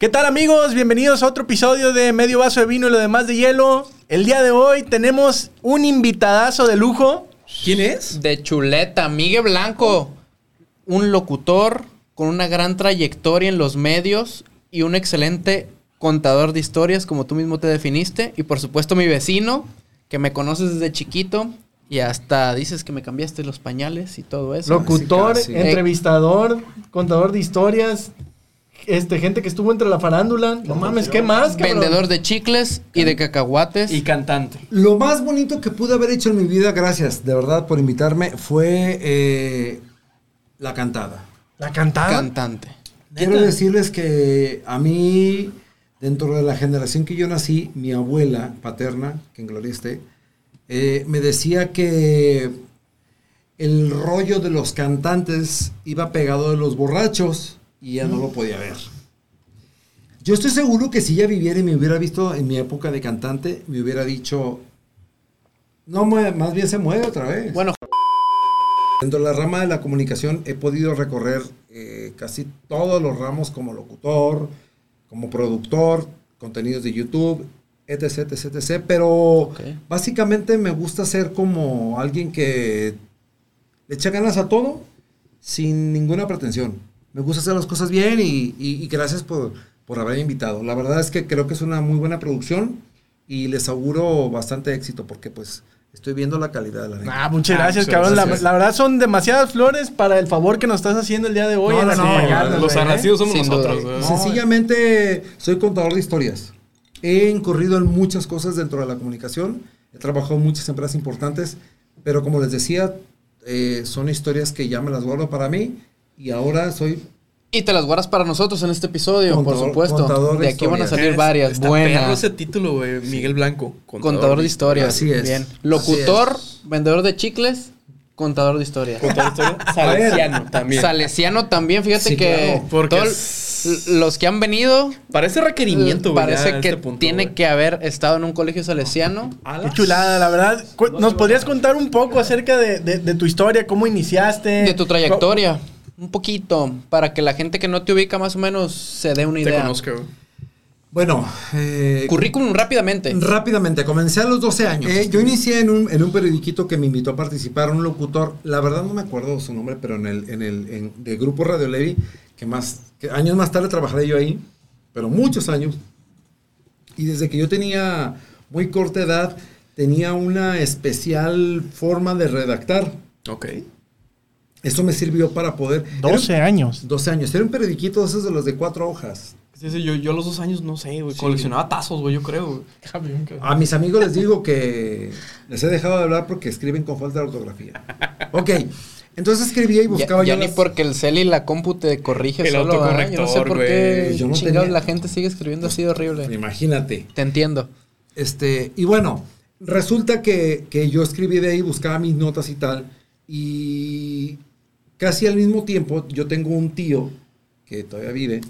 ¿Qué tal amigos? Bienvenidos a otro episodio de Medio Vaso de Vino y lo demás de hielo. El día de hoy tenemos un invitadazo de lujo. ¿Quién es? De chuleta, Miguel Blanco, un locutor con una gran trayectoria en los medios y un excelente contador de historias, como tú mismo te definiste. Y por supuesto mi vecino, que me conoces desde chiquito y hasta dices que me cambiaste los pañales y todo eso. Locutor, casi. entrevistador, contador de historias, este, gente que estuvo entre la farándula. No mames, ¿qué más? cabrón? Vendedor de chicles y de cacahuates. Y cantante. Lo más bonito que pude haber hecho en mi vida, gracias de verdad por invitarme, fue eh, la cantada. La cantada. cantante. Quiero decirles que a mí, dentro de la generación que yo nací, mi abuela paterna, que en gloria esté, eh, me decía que el rollo de los cantantes iba pegado de los borrachos y ya no lo podía ver. Yo estoy seguro que si ella viviera y me hubiera visto en mi época de cantante, me hubiera dicho, no, más bien se mueve otra vez. Bueno, Dentro de la rama de la comunicación he podido recorrer eh, casi todos los ramos como locutor, como productor, contenidos de YouTube, etc, etc, etc. Pero básicamente me gusta ser como alguien que le echa ganas a todo sin ninguna pretensión. Me gusta hacer las cosas bien y, y- y gracias por, por haberme invitado. La verdad es que creo que es una muy buena producción y les auguro bastante éxito porque pues estoy viendo la calidad de la neta. Ah, muchas Ah, gracias, muchas cabrón. La, gracias. la verdad son demasiadas flores para el favor que nos estás haciendo el día de hoy. No, no, no, Los ¿eh? arracidos somos Sin nosotros. Sencillamente soy contador de historias. He incurrido en muchas cosas dentro de la comunicación. He trabajado en muchas empresas importantes, pero como les decía, eh, son historias que ya me las guardo para mí y ahora soy y te las guardas para nosotros en este episodio, Contador- por supuesto. contador de De aquí van a salir Es- varias está buenas. ese título, güey. Miguel Blanco. Contador de historias. Así es. Bien. Así Locutor, vendedor de chicles, contador de historias. Contador de historias. Salesiano también. Salesiano también, fíjate Sí, que claro, porque todos es- los que han venido Parece requerimiento, güey. parece que este punto, tiene que haber estado en un colegio salesiano. Qué chulada, la verdad. ¿Nos podrías contar un poco acerca de, de- de tu historia? ¿Cómo iniciaste? De tu trayectoria. Un poquito, para que la gente que no te ubica más o menos se dé una Te idea. conozco, güey. Bueno, eh, Currículum rápidamente. rápidamente, comencé a los 12 años. Eh, yo inicié en un, en un periodiquito que me invitó a participar, un locutor, la verdad no me acuerdo su nombre, pero en el, en el en, de Grupo Radio Levi, que más, que años más tarde trabajé yo ahí, pero muchos años. Y desde que yo tenía muy corta edad, tenía una especial forma de redactar. Ok. Eso me sirvió para poder... 12 era- años. 12 años. Era un periodiquito de esos de los de cuatro hojas. Sí, sí, yo, yo a los dos años, no sé, güey. Coleccionaba tazos, güey, yo creo, güey. A mis amigos les digo que les he dejado de hablar porque escriben con falta de ortografía. Ok, entonces escribía y Ya, buscaba ya yo ni las- porque el cel y la compu te corrige El solo. ¿verdad? Yo no sé autocorrector, por güey. qué Pues yo no chingados tenía- la gente sigue escribiendo así de horrible. Imagínate. Te entiendo. Este, y bueno, resulta que, que yo escribí de ahí, buscaba mis notas y tal. Y casi al mismo tiempo, yo tengo un tío que todavía vive,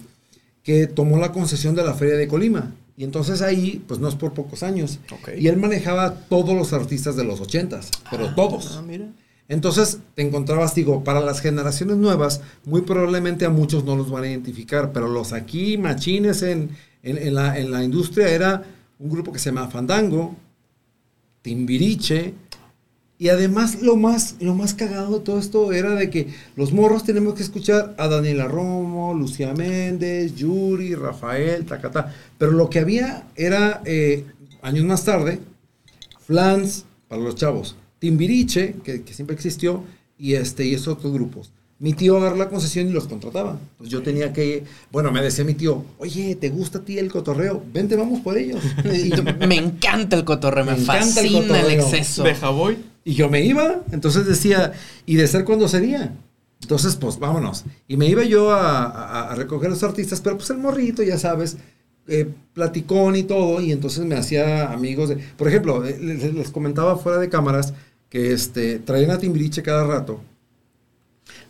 que tomó la concesión de la Feria de Colima. Y entonces ahí, pues no es por pocos años. Y él manejaba todos los artistas de los ochentas, pero todos. Ah, mira. Entonces te encontrabas, digo, para las generaciones nuevas, muy probablemente a muchos no los van a identificar, pero los aquí machines en, en- en la, en la industria era un grupo que se llama Fandango, Timbiriche, y además lo más, lo más cagado de todo esto era de que los morros tenemos que escuchar a Daniela Romo, Lucía Méndez, Yuri, Rafael, Tacata, pero lo que había era, eh, años más tarde, Flans para los chavos, Timbiriche, que, que siempre existió, y este y esos otros grupos. Mi tío agarró la concesión y los contrataba. Pues yo tenía que, bueno, me decía mi tío, oye, ¿te gusta a ti el cotorreo? Vente, vamos por ellos. Y, me encanta el cotorreo, me, Me encanta el fascina el, cotorreo. exceso. De Javoy. Y yo me iba, entonces decía, ¿y de ser cuándo sería? Entonces, pues vámonos. Y me iba yo a, a- a recoger a los artistas, pero pues el morrito, ya sabes, eh, platicón y todo, y entonces me hacía amigos de... Por ejemplo, eh, les, les comentaba fuera de cámaras que este, traían a Timbiriche cada rato.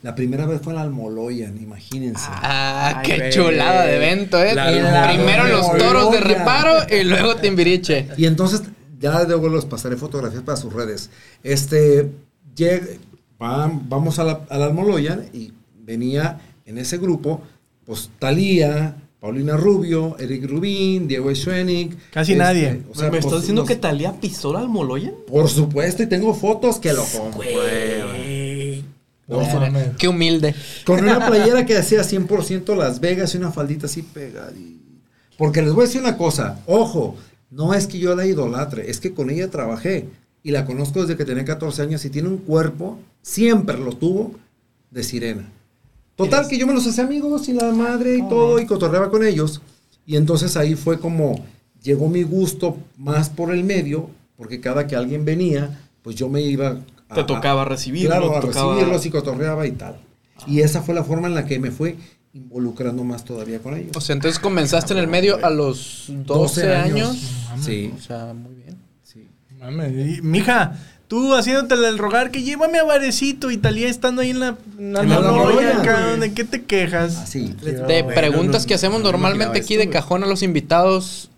La primera vez fue en la Almoloyan, imagínense. Ah, qué chulada de evento, ¿eh? La Primero los toros de reparo y luego Timbiriche. Y entonces, ya luego los pasaré fotografías para sus redes. Este, lleg- vam- vamos a la, a la Almoloya y venía en ese grupo, pues Talía, Paulina Rubio, Eric Rubín, Diego Schwenig. Casi nadie. ¿Me pues, estás diciendo los- que Talía pisó al Moloyan? Por supuesto, y tengo fotos que lo comprueban. No. Qué humilde. Con una playera que hacía 100% Las Vegas y una faldita así pegadita. Porque les voy a decir una cosa, ojo, no es que yo la idolatre, es que con ella trabajé y la conozco desde que tenía 14 años y tiene un cuerpo, siempre lo tuvo, de sirena. Total, que yo me los hacía amigos y la madre y todo y cotorreaba con ellos. Y entonces ahí fue como llegó mi gusto más por el medio, porque cada que alguien venía, pues yo me iba a... Te tocaba recibirlos, Claro, a tocaba- recibirlos y cotorreaba y tal. Y esa fue la forma en la que me fue involucrando más todavía con ellos. O sea, entonces comenzaste en el medio a los 12, años. Sí, O sea, muy bien. sí. Mija, tú haciéndote el rogar que llévame a Barecito y Talía estando ahí en la, en la En la Almoloya, Almoloya, cabrón, güey. ¿de qué te quejas? Así. De preguntas que hacemos normalmente aquí de cajón a los invitados.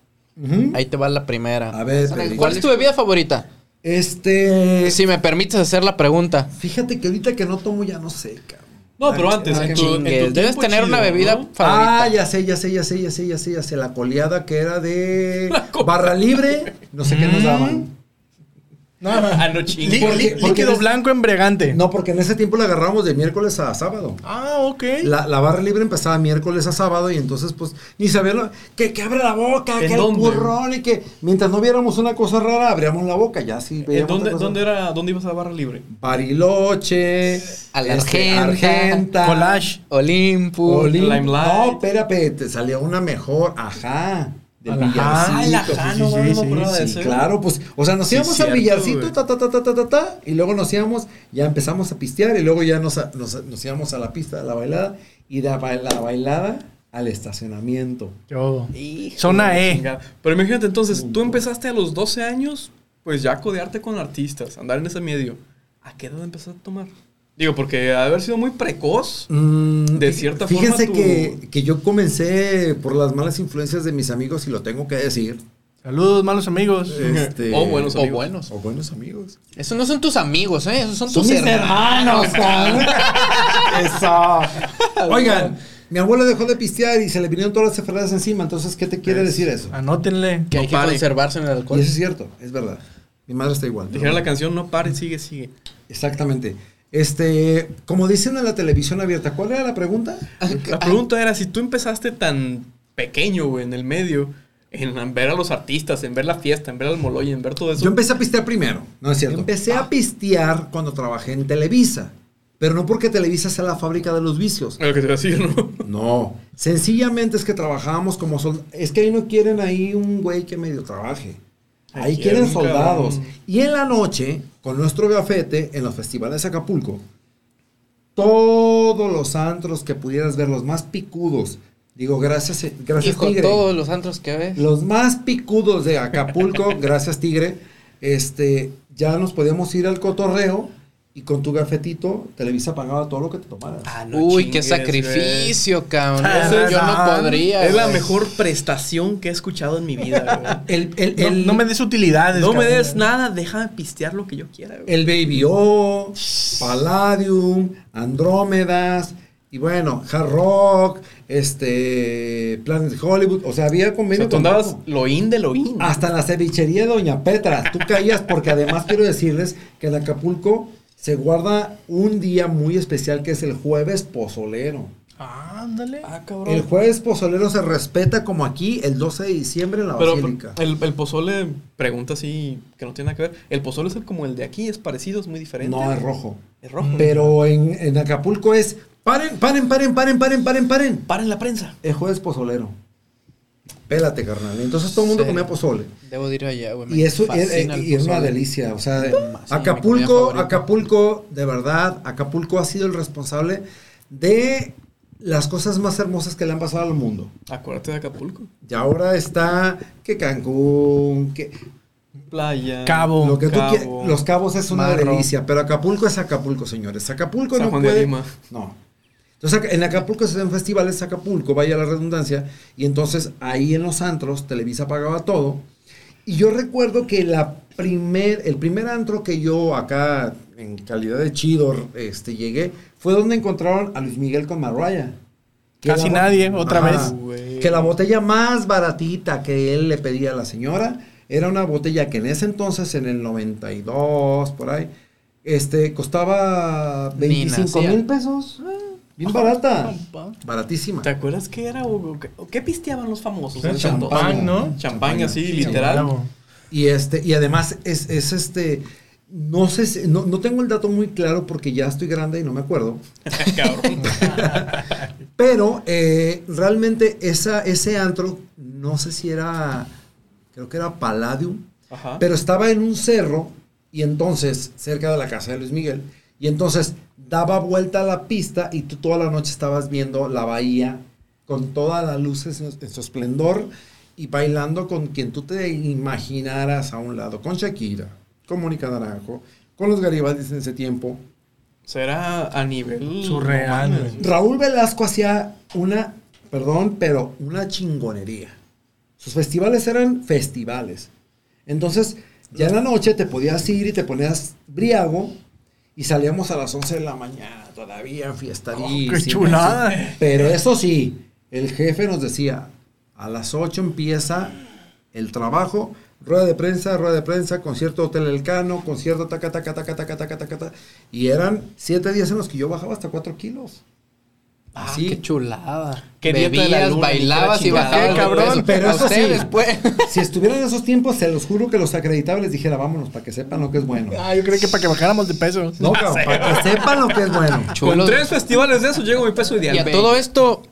Ahí te va la primera. A ver. ¿Cuál es tu bebida favorita? Este. Si me permites hacer la pregunta. Fíjate que ahorita que no tomo ya no sé, cabrón. No, pero antes, Ah, en tu, en tu chingues. Debes tener una bebida ¿no? favorita. Ah, ya sé, ya sé, ya sé, ya sé, ya sé, ya sé. La coleada que era de barra libre, no sé qué nos daban. No, Ah, no Lí- lí- porque líquido blanco embriagante. No, porque en ese tiempo la agarramos de miércoles a sábado. Ah, ok. La, la barra libre empezaba miércoles a sábado y entonces pues ni sabía lo- que, que abre la boca, ¿En que el dónde? currón y que mientras no viéramos una cosa rara abríamos la boca ya sí ¿En veíamos dónde, dónde, era, ¿Dónde ibas a la barra libre? Bariloche, este, Argenta. Argenta, Collage. Olympus. Olim- Limelight. No, espérate, te salía una mejor, ajá. Del. Ah, ese. claro, pues, o sea, nos Sí, íbamos al cierto, billarcito, güey. ta, ta, ta, ta, ta, ta, ta, y luego nos íbamos, ya empezamos a pistear, y luego ya nos, nos, nos íbamos a la pista de la bailada, y de la la bailada al estacionamiento. Yo. Hijo Zona E. chingada. Pero imagínate entonces, tú empezaste a los 12 años, pues ya a codearte con artistas, andar en ese medio. ¿A qué edad empezaste a tomar? Digo, porque ha haber sido muy precoz. Mm, De cierta Fíjense forma, tu- que, que yo comencé por las malas influencias de mis amigos, y lo tengo que decir. Saludos, malos amigos. Este, O buenos O amigos. buenos. O buenos amigos. Esos no son tus amigos, ¿eh? Esos son, Son tus mis hermanos, hermanos. Eso. Oigan, mi abuelo dejó de pistear y se le vinieron todas las enfermedades encima. Entonces, ¿qué te quiere decir eso? Anótenle. Que hay No que pare. conservarse en el Y alcohol. eso es cierto, es verdad. Mi madre está igual. Dijera la canción, no pare, sigue, sigue. Exactamente. Este, como dicen en la televisión abierta, ¿cuál era la pregunta? La pregunta era, si tú empezaste tan pequeño, güey, en el medio, en ver a los artistas, en ver la fiesta, en ver al Moloy, en ver todo eso. Yo empecé a pistear primero, no es cierto. Empecé a pistear cuando trabajé en Televisa, pero no porque Televisa sea la fábrica de los vicios. Lo que te iba a decir, ¿no? No, sencillamente es que trabajábamos como soldados. Es que ahí no quieren ahí un güey que medio trabaje. Ahí Ahí quieren soldados. cabrón. Y en la noche, con nuestro gafete, en los festivales de Acapulco, todos los antros que pudieras ver, los más picudos, digo, gracias, eh, gracias Hijo, Tigre. todos los antros que ves. Los más picudos de Acapulco, gracias Tigre, este, ya nos podíamos ir al cotorreo y con tu gafetito, Televisa pagaba todo lo que te tomaras. Ah, no Uy, chingues, qué sacrificio, cabrón. Ah, Eso yo no podría. güey. Es la mejor prestación que he escuchado en mi vida, güey. El, el, No, el- no me des utilidades. No me des nada, déjame pistear lo que yo quiera, güey. el Baby O, Palladium, Andrómedas, y bueno, Hard Rock, este, Planet Hollywood, o sea, había O convenio sea, tú con andabas todo. lo in de lo in. Hasta en la cevichería de Doña Petra, tú caías porque además quiero decirles que en Acapulco se guarda un día muy especial que es el jueves pozolero. Ah, ándale. Ah, cabrón. El jueves pozolero se respeta como aquí el 12 de diciembre en la Pero Basílica. el, el pozole, pregunta así, que no tiene nada que ver. ¿El pozole es el como el de aquí? ¿Es parecido? ¿Es muy diferente? No, es rojo. Es rojo. Pero en, en Acapulco es paren, paren, paren, paren, paren, paren, paren. Paren la prensa. El jueves pozolero. Pélate, carnal. Entonces todo el mundo Sí. comía pozole. Debo de ir allá, güey. Y eso el y era una delicia. O sea, Acapulco. Acapulco, de verdad, Acapulco ha sido el responsable de las cosas más hermosas que le han pasado al mundo. Acuérdate de Acapulco. Y ahora está que Cancún, que Playa. Cabo. lo que tú Cabo. quie- los cabos es una Marro. delicia, pero Acapulco es Acapulco, señores. Acapulco San no Juan de puede. Lima. No. Entonces en Acapulco se hacen festivales Acapulco, vaya la redundancia, y entonces ahí en los antros Televisa pagaba todo. Y yo recuerdo que la primer, el primer antro que yo acá en calidad de chido este, llegué fue donde encontraron a Luis Miguel con Mariah. Casi nadie, otra Ajá. vez. Que la botella más baratita que él le pedía a la señora era una botella que en ese entonces, en el 92, por ahí, este, costaba Ni 25 nacía. mil pesos. Bien barata. Baratísima. ¿Te acuerdas qué era? o qué, pisteaban los famosos? ese Champán? ¿no? Champán, así, Sí, literal. Y este, y además es, es este. No sé, si- no, no tengo el dato muy claro porque ya estoy grande y no me acuerdo. Cabrón. Pero eh, realmente esa, ese antro, no sé si era, creo que era Palladium, Ajá. pero estaba en un cerro y entonces, cerca de la casa de Luis Miguel, y entonces daba vuelta a la pista y tú toda la noche estabas viendo la bahía con todas las luces en, en su esplendor y bailando con quien tú te imaginaras a un lado, con Shakira, con Mónica Naranjo, con los Garibaldis en ese tiempo. Será a nivel. Surreal. Raúl Velasco hacía una, perdón, pero una chingonería. Sus festivales eran festivales. Entonces, ya en la noche te podías ir y te ponías briago y salíamos a las 11 de la mañana, todavía fiestadísimo. Oh, ¡Qué chulada! Pero eso sí, el jefe nos decía, a las 8 empieza el trabajo, rueda de prensa, rueda de prensa, concierto Hotel Elcano, concierto taca, taca, taca, taca, taca, taca, taca. Y eran siete días en los que yo bajaba hasta 4 kilos. Ah, Así. qué chulada. Qué dieta de la Bebías, luna, bailabas y la bajabas. cabrón. Pero eso sí. ustedes, pues. Si estuvieran en esos tiempos, se los juro que los acreditaba y les dijera, vámonos, para que sepan lo que es bueno. Ah, yo creo que para que bajáramos de peso. No, cabrón, para que sepan lo que es bueno. Con tres festivales de eso llego a mi peso ideal. Y a todo esto,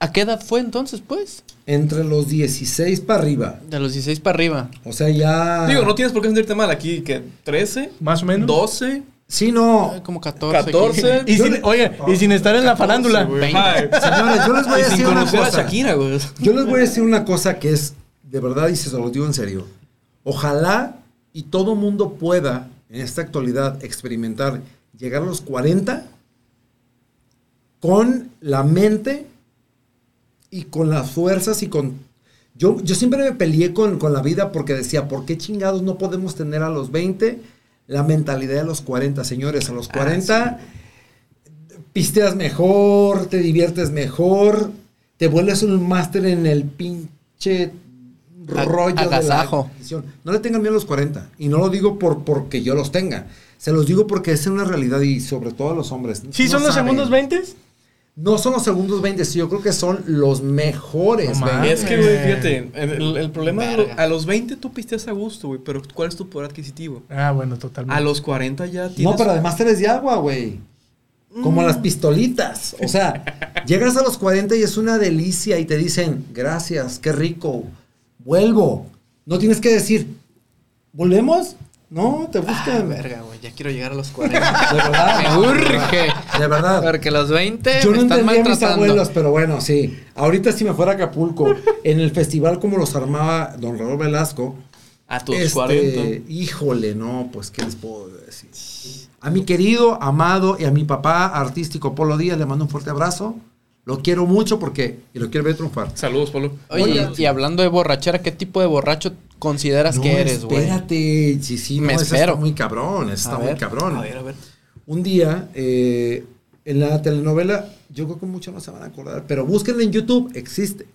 ¿a qué edad fue entonces, pues? Entre los 16 para arriba. De los 16 para arriba. O sea, ya... Digo, no tienes por qué sentirte mal aquí, que 13, Más o menos. 12, Sí, no. Ay, Como 14. 14. Y Yo sin, oye, y sin estar en la farándula. Señores, yo les voy a decir una cosa. Shakira. Yo les voy a decir una cosa que es de verdad y se lo digo en serio. Ojalá y todo mundo pueda en esta actualidad experimentar llegar a los 40 con la mente y con las fuerzas y con... Yo, yo siempre me peleé con, con la vida porque decía, ¿por qué chingados no podemos tener a los 20 la mentalidad de los 40, señores? A los 40 pisteas mejor, te diviertes mejor, te vuelves un máster en el pinche rollo de la. No le tengan miedo a los 40. Y no lo digo por porque yo los tenga. Se los digo porque es una realidad y sobre todo a los hombres. ¿Sí No son los segundos 20? No son los segundos 20, sí, yo creo que son los mejores. No 20. mames. Es que, güey, fíjate, el, el problema Verga. a los 20 tú pisteas a gusto, güey, pero ¿cuál es tu poder adquisitivo? Ah, bueno, totalmente. A los 40 ya tienes... No, pero además te ves de agua, güey. Como las pistolitas. O sea, llegas a los 40 y es una delicia y te dicen, gracias, qué rico, vuelvo. No tienes que decir, ¿volvemos? No, te Ah, buscan. verga, güey. Ya quiero llegar a los 40. de verdad. Me urge. De verdad. Porque los 20 Yo me no están entendía a mis abuelos, pero bueno, sí. Ahorita si me fuera a Acapulco, en el festival como los armaba don Raúl Velasco, A tus este, 40. Híjole, no, pues, ¿qué les puedo decir? A mi querido, amado y a mi papá artístico Polo Díaz le mando un fuerte abrazo. Lo quiero mucho porque y lo quiero ver triunfar. Saludos. Oye, Oye, y hablando de borrachera, ¿qué tipo de borracho consideras No, que eres, güey? Espérate, sí, sí, Me no, espero. está muy cabrón, A está muy ver, cabrón. A ver, a ver. Un día, eh, en la telenovela, yo creo que muchos no se van a acordar, pero búsquenla en YouTube, existe.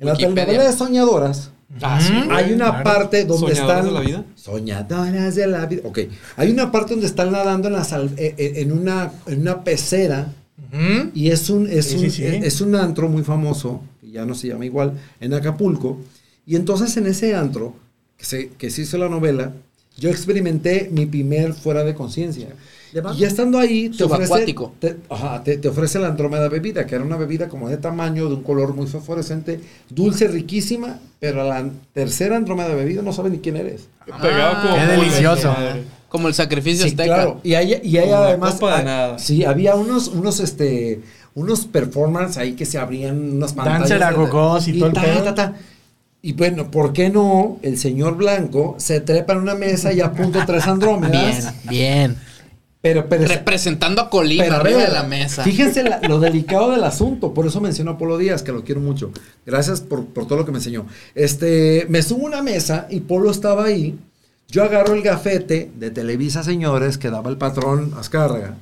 En la Wikipedia. telenovela de Soñadoras, Ah, sí, hay una claro. parte donde ¿Soñadoras están... de la vida? Soñadoras de la vida. Ok. Hay una parte donde están nadando en, la sal- eh, eh, en, una, en una pecera y es un, es, Sí, un, sí, sí. es- es un antro muy famoso, que ya no se llama igual, en Acapulco. Y entonces en ese antro, que se, que se hizo la novela, yo experimenté mi primer fuera de conciencia. Y ya estando ahí, te ofrece, te, ajá, te, te ofrece la Andrómeda bebida, que era una bebida como de tamaño, de un color muy fosforescente, dulce, riquísima, pero a la tercera Andrómeda bebida no sabe ni quién eres. Pegado como... qué delicioso. Como el sacrificio Sí, azteca. claro. Y hay, y hay además. copa de ah, nada. Sí, había unos, unos, este, unos performances ahí que se abrían unas pantallas. Dancer a de- gogós y todo el ta, ta, ta. Y bueno, ¿por qué no? El señor Blanco se trepa en una mesa y apunta tres Bien, andrómedas. bien. Pero, pero, Representando a Colima pero arriba de la mesa. Fíjense la- lo delicado del asunto. Por eso menciono a Polo Díaz, que lo quiero mucho. Gracias por, por todo lo que me enseñó. Este, me subo a una mesa y Polo estaba ahí. Yo agarro el gafete de Televisa Señores que daba el patrón Azcárraga.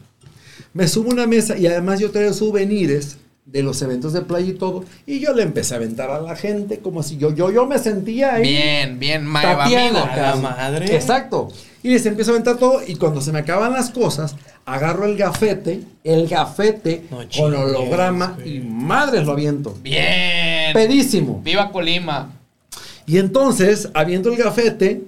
Me subo a una mesa y además yo traigo souvenirs de los eventos de playa y todo. Y yo le empecé a aventar a la gente como si yo, yo, yo me sentía ahí. Bien, bien, amigo. A la madre. Exacto. Y les empiezo a aventar todo y cuando se me acaban las cosas, agarro el gafete, el gafete No con holograma y madres lo aviento. Bien. Pedísimo. Viva Colima. Y entonces aviento el gafete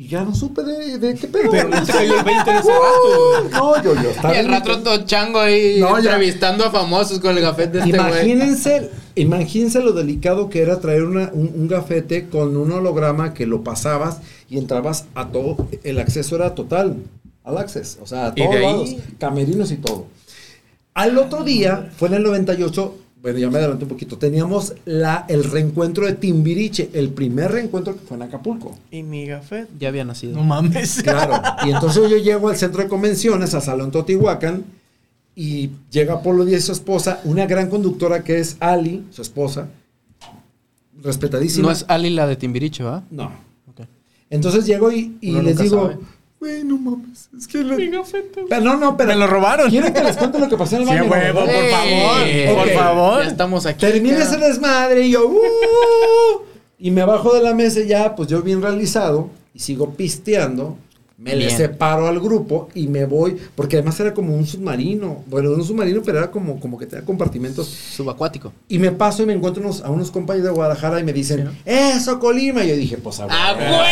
y ya no supe de, de qué pedo. Pero no te cayó el 20 de ese rato. No, yo, yo estaba Y el rato todo chango ahí No, ya. entrevistando a famosos con el gafete de este güey. Imagínense, imagínense lo delicado que era traer una- un, un gafete con un holograma que lo pasabas y entrabas a todo. El acceso era total, al acceso, o sea, a Y de todos ahí- lados, camerinos y todo. Al otro día, fue en el 98, bueno, ya me adelanté un poquito, teníamos la, el reencuentro de Timbiriche, el primer reencuentro que fue en Acapulco. Y mi gafet. Ya había nacido. No mames. Claro. Y entonces yo llego al centro de convenciones, a Salón Totihuacán, y llega Polo Díaz y su esposa, una gran conductora que es Ali, su esposa, respetadísima. No es Ali la de Timbiriche, ¿va? No. Ok. Entonces llego y, les digo, sabe. Güey, no mames, es que... la-". Mi gafete. Pero no, no, pero... Me lo robaron. ¿Quieren que les cuente lo que pasó en el Sí, baño? huevo, ¿verdad? por favor. Por favor. Ya estamos aquí. Termina ese desmadre y yo, "Uh", y me bajo de la mesa y ya, pues yo bien realizado y sigo pisteando. Me le separo al grupo y me voy, porque además era como un submarino, bueno, un submarino, pero era como, como que tenía compartimentos. Subacuático. Y me paso y me encuentro unos- a unos compañeros de Guadalajara y me dicen, eso, Colima. Y yo dije, pues a ¡Ah, huevo.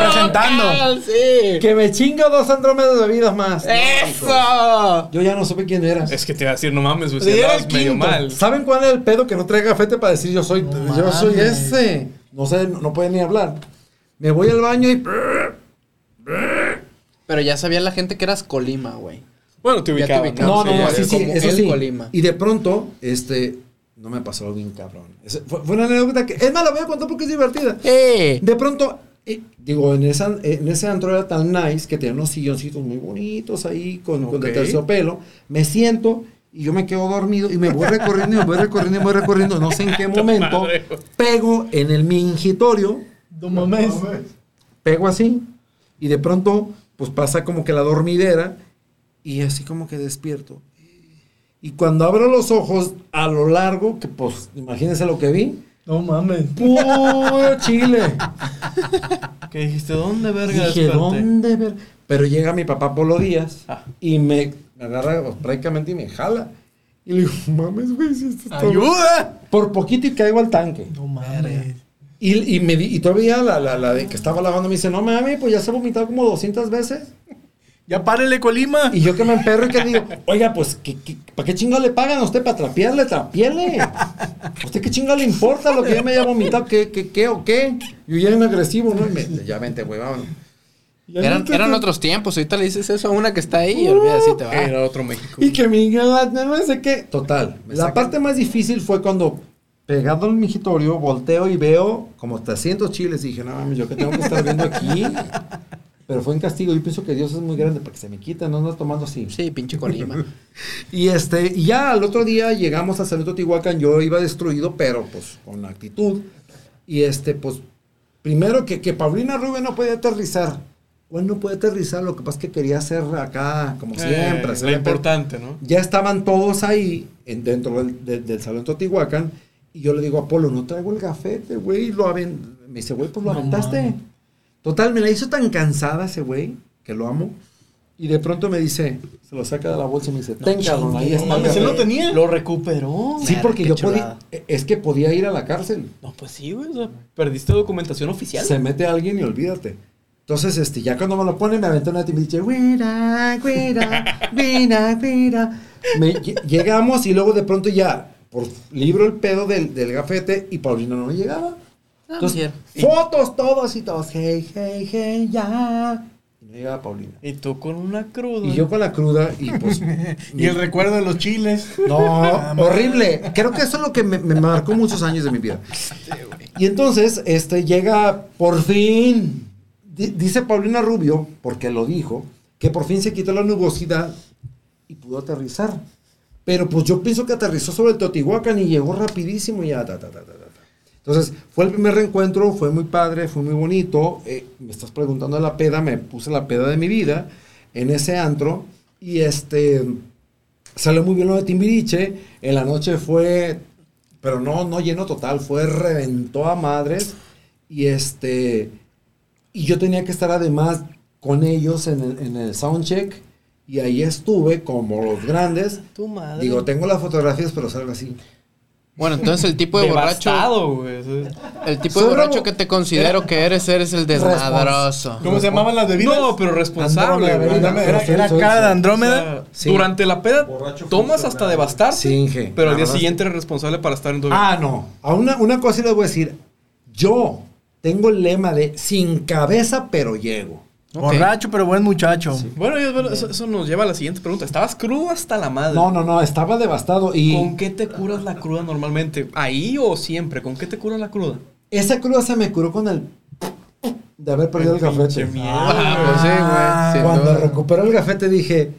Representando. cal, sí! Que me chingo dos Andrómedas de bebidas más. No. ¡Eso! Yo ya no supe quién era. Es que te iba a decir, no mames, medio quinto. mal. ¿Saben cuál era el pedo? Que no trae gafete para decir yo soy, No yo soy ese. No sé, no, no puede ni hablar. Me voy al baño y... Pero ya sabía la gente que eras Colima, güey. Bueno, te Ya te ubicaban. No, no, sí, no, sí, sí, eso sí. Colima. Y de pronto, este, no me pasó algo bien cabrón. Fue, fue una anécdota que, es más, la voy a contar porque es divertida. ¡Eh! De pronto, eh, digo, en, esa, en ese antro era tan nice que tenía unos silloncitos muy bonitos ahí con, con de Ok. terciopelo. Me siento y yo me quedo dormido y me voy recorriendo y me voy recorriendo y me voy recorriendo. No sé en qué momento pego en el mingitorio, No mames. pego así y de pronto pues pasa como que la dormidera y así como que despierto. Y cuando abro los ojos a lo largo, que pues imagínense lo que vi, No mames. puro chile. ¿Qué dijiste? ¿Dónde verga Dije, desperté? ¿dónde ver? Pero llega mi papá Polo Díaz Ah. y me, me agarra pues, prácticamente y me jala. Y le digo, mames, güey, si esto está- ¡Ayuda! Por poquito y caigo al tanque. No mames. Y, y, me di- y todavía la, la, la de que estaba lavando me dice, no mami, pues ya se ha vomitado como 200 veces. Ya párele, Colima. Y yo que me emperro y que digo, oiga, pues, ¿qué, qué, para qué chingo le pagan a usted para trapearle? Trapiele. ¿A usted qué chingo le importa lo que ya me haya vomitado? ¿Qué, qué, qué o qué? Yo ya era agresivo, ¿no? Y me, ya vente, güey, vámonos. Eran, te- eran otros tiempos. Ahorita le dices eso a una que está ahí y olvida si te va. Era otro México. Y que mi no sé qué. Total. Me la parte más difícil fue cuando pegado al mingitorio, volteo y veo como 300 chiles. Y dije, no mames, yo que tengo que estar viendo aquí. Pero fue en castigo. Yo pienso que Dios es muy grande para que se me quita, no ando tomando así. Sí, pinche Colima. Y este, y ya al otro día llegamos a San Teotihuacán, yo iba destruido, pero pues con actitud. Y este, pues, primero que, que Paulina Rubio no podía aterrizar. Bueno, no puede aterrizar, lo que pasa es que quería hacer acá, como siempre. Eh, hacer lo importante, ¿no? Ya estaban todos ahí, en- dentro del, del- del salón Teotihuacán, y yo le digo a Polo, no traigo el gafete, güey, y lo aven... Me dice, güey, pues lo No aventaste. Total, me la hizo tan cansada ese güey, que lo amo, y de pronto me dice, se lo saca de la bolsa y me dice, ten, cabrón, ahí No está. ¿él lo gafete". tenía? Lo recuperó. Sí, porque Qué yo chulada. podía, es que podía ir a la cárcel. No, pues sí, güey. O sea, perdiste documentación oficial. Se mete alguien y olvídate. Entonces, este, ya cuando me lo pone, me aventó una y me dice, güera, güera, güera, güera. Me- llegamos y luego de pronto ya, por libro el pedo del, del gafete y Paulina no me llegaba. Ah, Entonces, bien. fotos todos y todos, hey, hey, hey, ya. Y no llegaba Paulina. Y tú con una cruda. Y yo con la cruda y pues... Y el recuerdo de los chiles. No, horrible. Creo que eso es lo que me, me marcó muchos años de mi vida. Y entonces, este, llega por fin, di- dice Paulina Rubio, porque lo dijo, que por fin se quitó la nubosidad y pudo aterrizar. Pero pues yo pienso que aterrizó sobre el Teotihuacán y llegó rapidísimo y ya, ta, ta, ta, ta. Entonces, fue el primer reencuentro, fue muy padre, fue muy bonito. Eh, me estás preguntando de la peda, me puse la peda de mi vida en ese antro. Y este, salió muy bien lo de Timbiriche. En la noche fue, pero no, no lleno total, fue reventó a madres. Y este, y yo tenía que estar además con ellos en el, en el soundcheck. Y ahí estuve como los grandes. Tu madre. Digo, tengo las fotografías, pero salgo así. Bueno, entonces el tipo de borracho. Devastado, El tipo de borracho que te considero que eres, eres el desmadroso. ¿Cómo se llamaban las bebidas? No, pero responsable, Andrómeda. Era, era cara de Andrómeda. Sí. Durante la peda Borracho tomas hasta devastarte, Sí, pero al día siguiente eres responsable para estar en tu Ah, no. A una, una cosa sí les voy a decir. Yo tengo el lema de sin cabeza, pero llego. Borracho, pero buen muchacho. Bueno, eso, eso nos lleva a la siguiente pregunta. ¿Estabas crudo hasta la madre? No, no, no, estaba devastado. Y ¿Con qué te curas la cruda normalmente? ¿Ahí o siempre? ¿Con qué te curas la cruda? esa cruda se me curó con el de haber perdido el, gafete. pinche miedo. Ah, pues sí, güey. sin Cuando recuperé el gafete dije,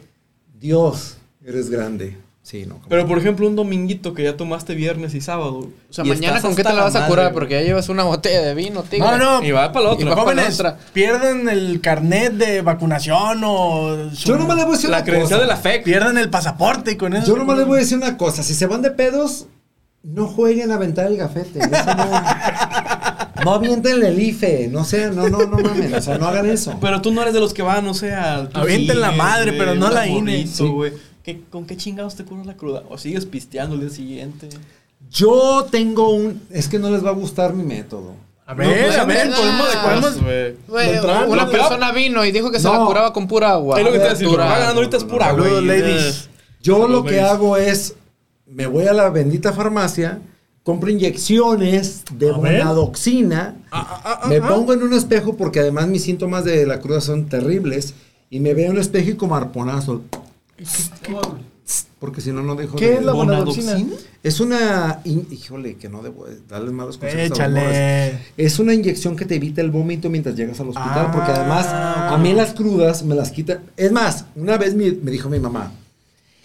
Dios, eres grande. Sí, no. como- Pero por ejemplo, un dominguito que ya tomaste viernes y sábado. O sea, mañana con qué te la vas a madre, curar, porque ya llevas una botella de vino, tigre. No, no. Y va para la otra. Y para Jóvenes, otra. pierden el carnet de vacunación o... su- Yo nomás les voy a decir La una credencial cosa. de la FEC. Pierden el pasaporte y con eso... Yo nomás les voy a decir una cosa. Si se van de pedos, no jueguen a aventar el gafete. Eso no. no avienten el IFE. No sea, no, no, no mamen. O sea, no hagan eso. Pero tú no eres de los que van, no sé, al... Avienten la madre, pero no la INE. Sí. ¿Qué- ¿Con qué chingados te curas la cruda? ¿O sigues pisteando el día siguiente? Yo tengo un. Es que no les va a gustar mi método. A ver, pues, a ver, ah, podemos... podemos- entrada, una persona vino y dijo que se No. la curaba con pura agua. Es lo que te decía, va ganando agua. ahorita es pura, güey. ladies. Yo Saludos, lo que ladies. hago es. Me voy a la bendita farmacia, compro inyecciones de A ver. monadoxina, me pongo en un espejo porque además mis síntomas de la cruda son terribles y me veo en un espejo y como arponazo. Porque si no, no dejo ¿Qué de- es la monadoxina? Es una. in- Híjole, que no debo darles malos consejos. a los morros. Échale. Es una inyección que te evita el vómito mientras llegas al hospital, Ah, porque además ok. a mí las crudas me las quita. Es más, una vez me, me dijo mi mamá,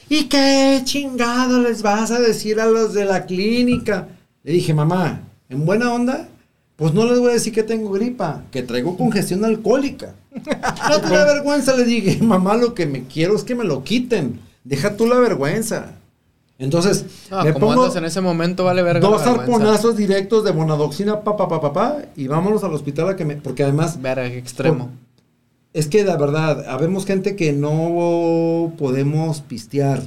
¿y qué chingado les vas a decir a los de la clínica? Le dije, mamá, en buena onda, pues no les voy a decir que tengo gripa, que traigo congestión alcohólica. No te da vergüenza, le dije, mamá, lo que me quiero es que me lo quiten. Deja tú la vergüenza. Entonces, No, me como pongo en ese momento, vale verga. dos arponazos directos de monadoxina, pa, pa, pa, pa, pa, y vámonos al hospital a que me... Porque además, Verga, extremo. es que la verdad, habemos gente que no podemos pistear.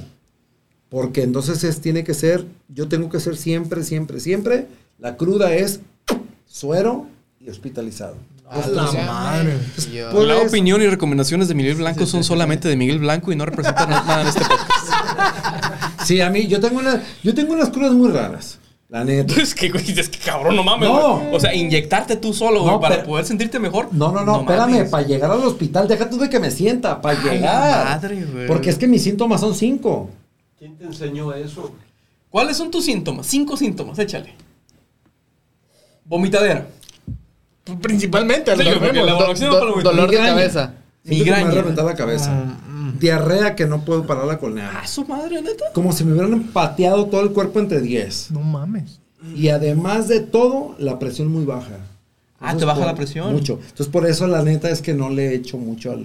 Porque entonces es, tiene que ser, yo tengo que ser siempre, siempre, siempre. La cruda es suero y hospitalizado. La madre. Yo- Pues- La opinión y recomendaciones de Miguel Blanco son solamente de Miguel Blanco y no representan nada en este podcast. Sí, a mí, yo tengo, una, yo tengo unas crudas muy raras. La neta. Es que, güey, es que cabrón, no mames. No. güey. O sea, inyectarte tú solo, güey, No, para pero- poder sentirte mejor. No, no, no, espérame, mames. para llegar al hospital, deja tú de que me sienta, para Ay, llegar. madre, güey. Porque es que mis síntomas son cinco. ¿Quién te enseñó eso? ¿Cuáles son tus síntomas? Cinco síntomas, échale. Vomitadera. Principalmente, Sí, porque vemos. la Do- do- la dolor de cabeza. Me Migraña. a reventar la cabeza. Mm, Diarrea que no puedo pararla con Ah, nada. su madre, neta. Como si me hubieran pateado todo el cuerpo entre 10. No mames. Y además de todo, la presión muy baja. Ah, ¿te baja por- la presión? Mucho. Entonces, por eso la neta es que no le echo mucho al,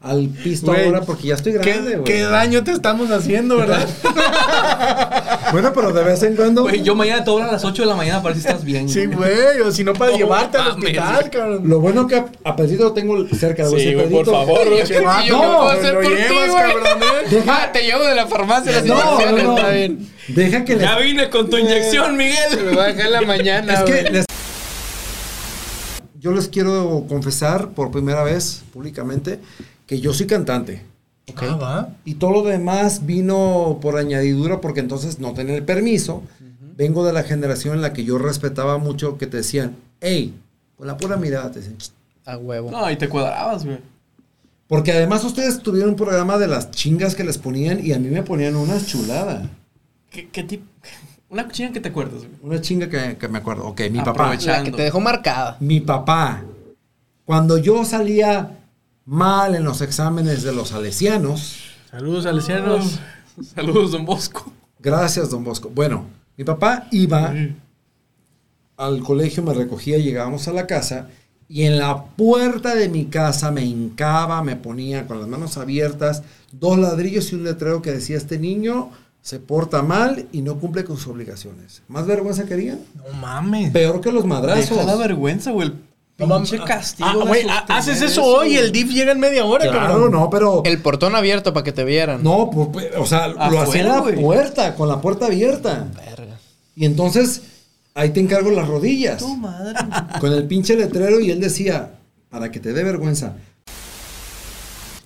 al pisto Güey, ahora porque ya estoy grande, ¿Qué, güey. qué daño te estamos haciendo, verdad? Bueno, pero de vez en cuando. Güey, yo mañana te hablo a las 8 de la mañana para ver si estás bien. sí, güey. O si no, para No llevarte al hospital, güey. cabrón. Lo bueno que a, a Pedrito lo tengo cerca. Sí, ese güey, por favor, güey. Yo puedo hacer lo por llevas, güey. cabrón, ¿eh? Deja- Ah, te llevo de la farmacia las No, no, no. está bien. Deja que les. Ya vine con tu inyección, Me Miguel. va a dejar en la mañana, Es que güey. les- yo les quiero confesar por primera vez públicamente que yo soy cantante. Ah, va. Y todo lo demás vino por añadidura porque entonces no tenía el permiso. Vengo de la generación en la que yo respetaba mucho que te decían, hey, con la pura mirada te decían. A huevo. No, y te cuadrabas, güey. porque además ustedes tuvieron un programa de las chingas que les ponían y a mí me ponían unas chuladas. ¿Qué, qué tipo? Una chinga que te acuerdas, güey. Una chinga que, que me acuerdo. Ok, mi papá. La que te dejó marcada. Mi papá. Cuando yo salía mal en los exámenes de los salesianos, Saludos, salesianos. Saludos, don Bosco. Gracias, don Bosco. Bueno, mi papá iba al colegio, me recogía, llegábamos a la casa Y en la puerta de mi casa me hincaba, me ponía con las manos abiertas, dos ladrillos y un letrero que decía, este niño se porta mal y no cumple con sus obligaciones. ¿Más vergüenza querían? No mames. Peor que los madrazos. Deja la vergüenza, güey. Pinche castigo. Ah, güey, sostener haces eso hoy, el DIF llega en media hora, Claro, cabrón. no, pero... El portón abierto para que te vieran. No, pues, pues, o sea, lo hacía en la puerta, con la puerta abierta. Verga. Y entonces, ahí te encargo las rodillas. Tu madre. Con el pinche letrero y él decía, para que te dé vergüenza.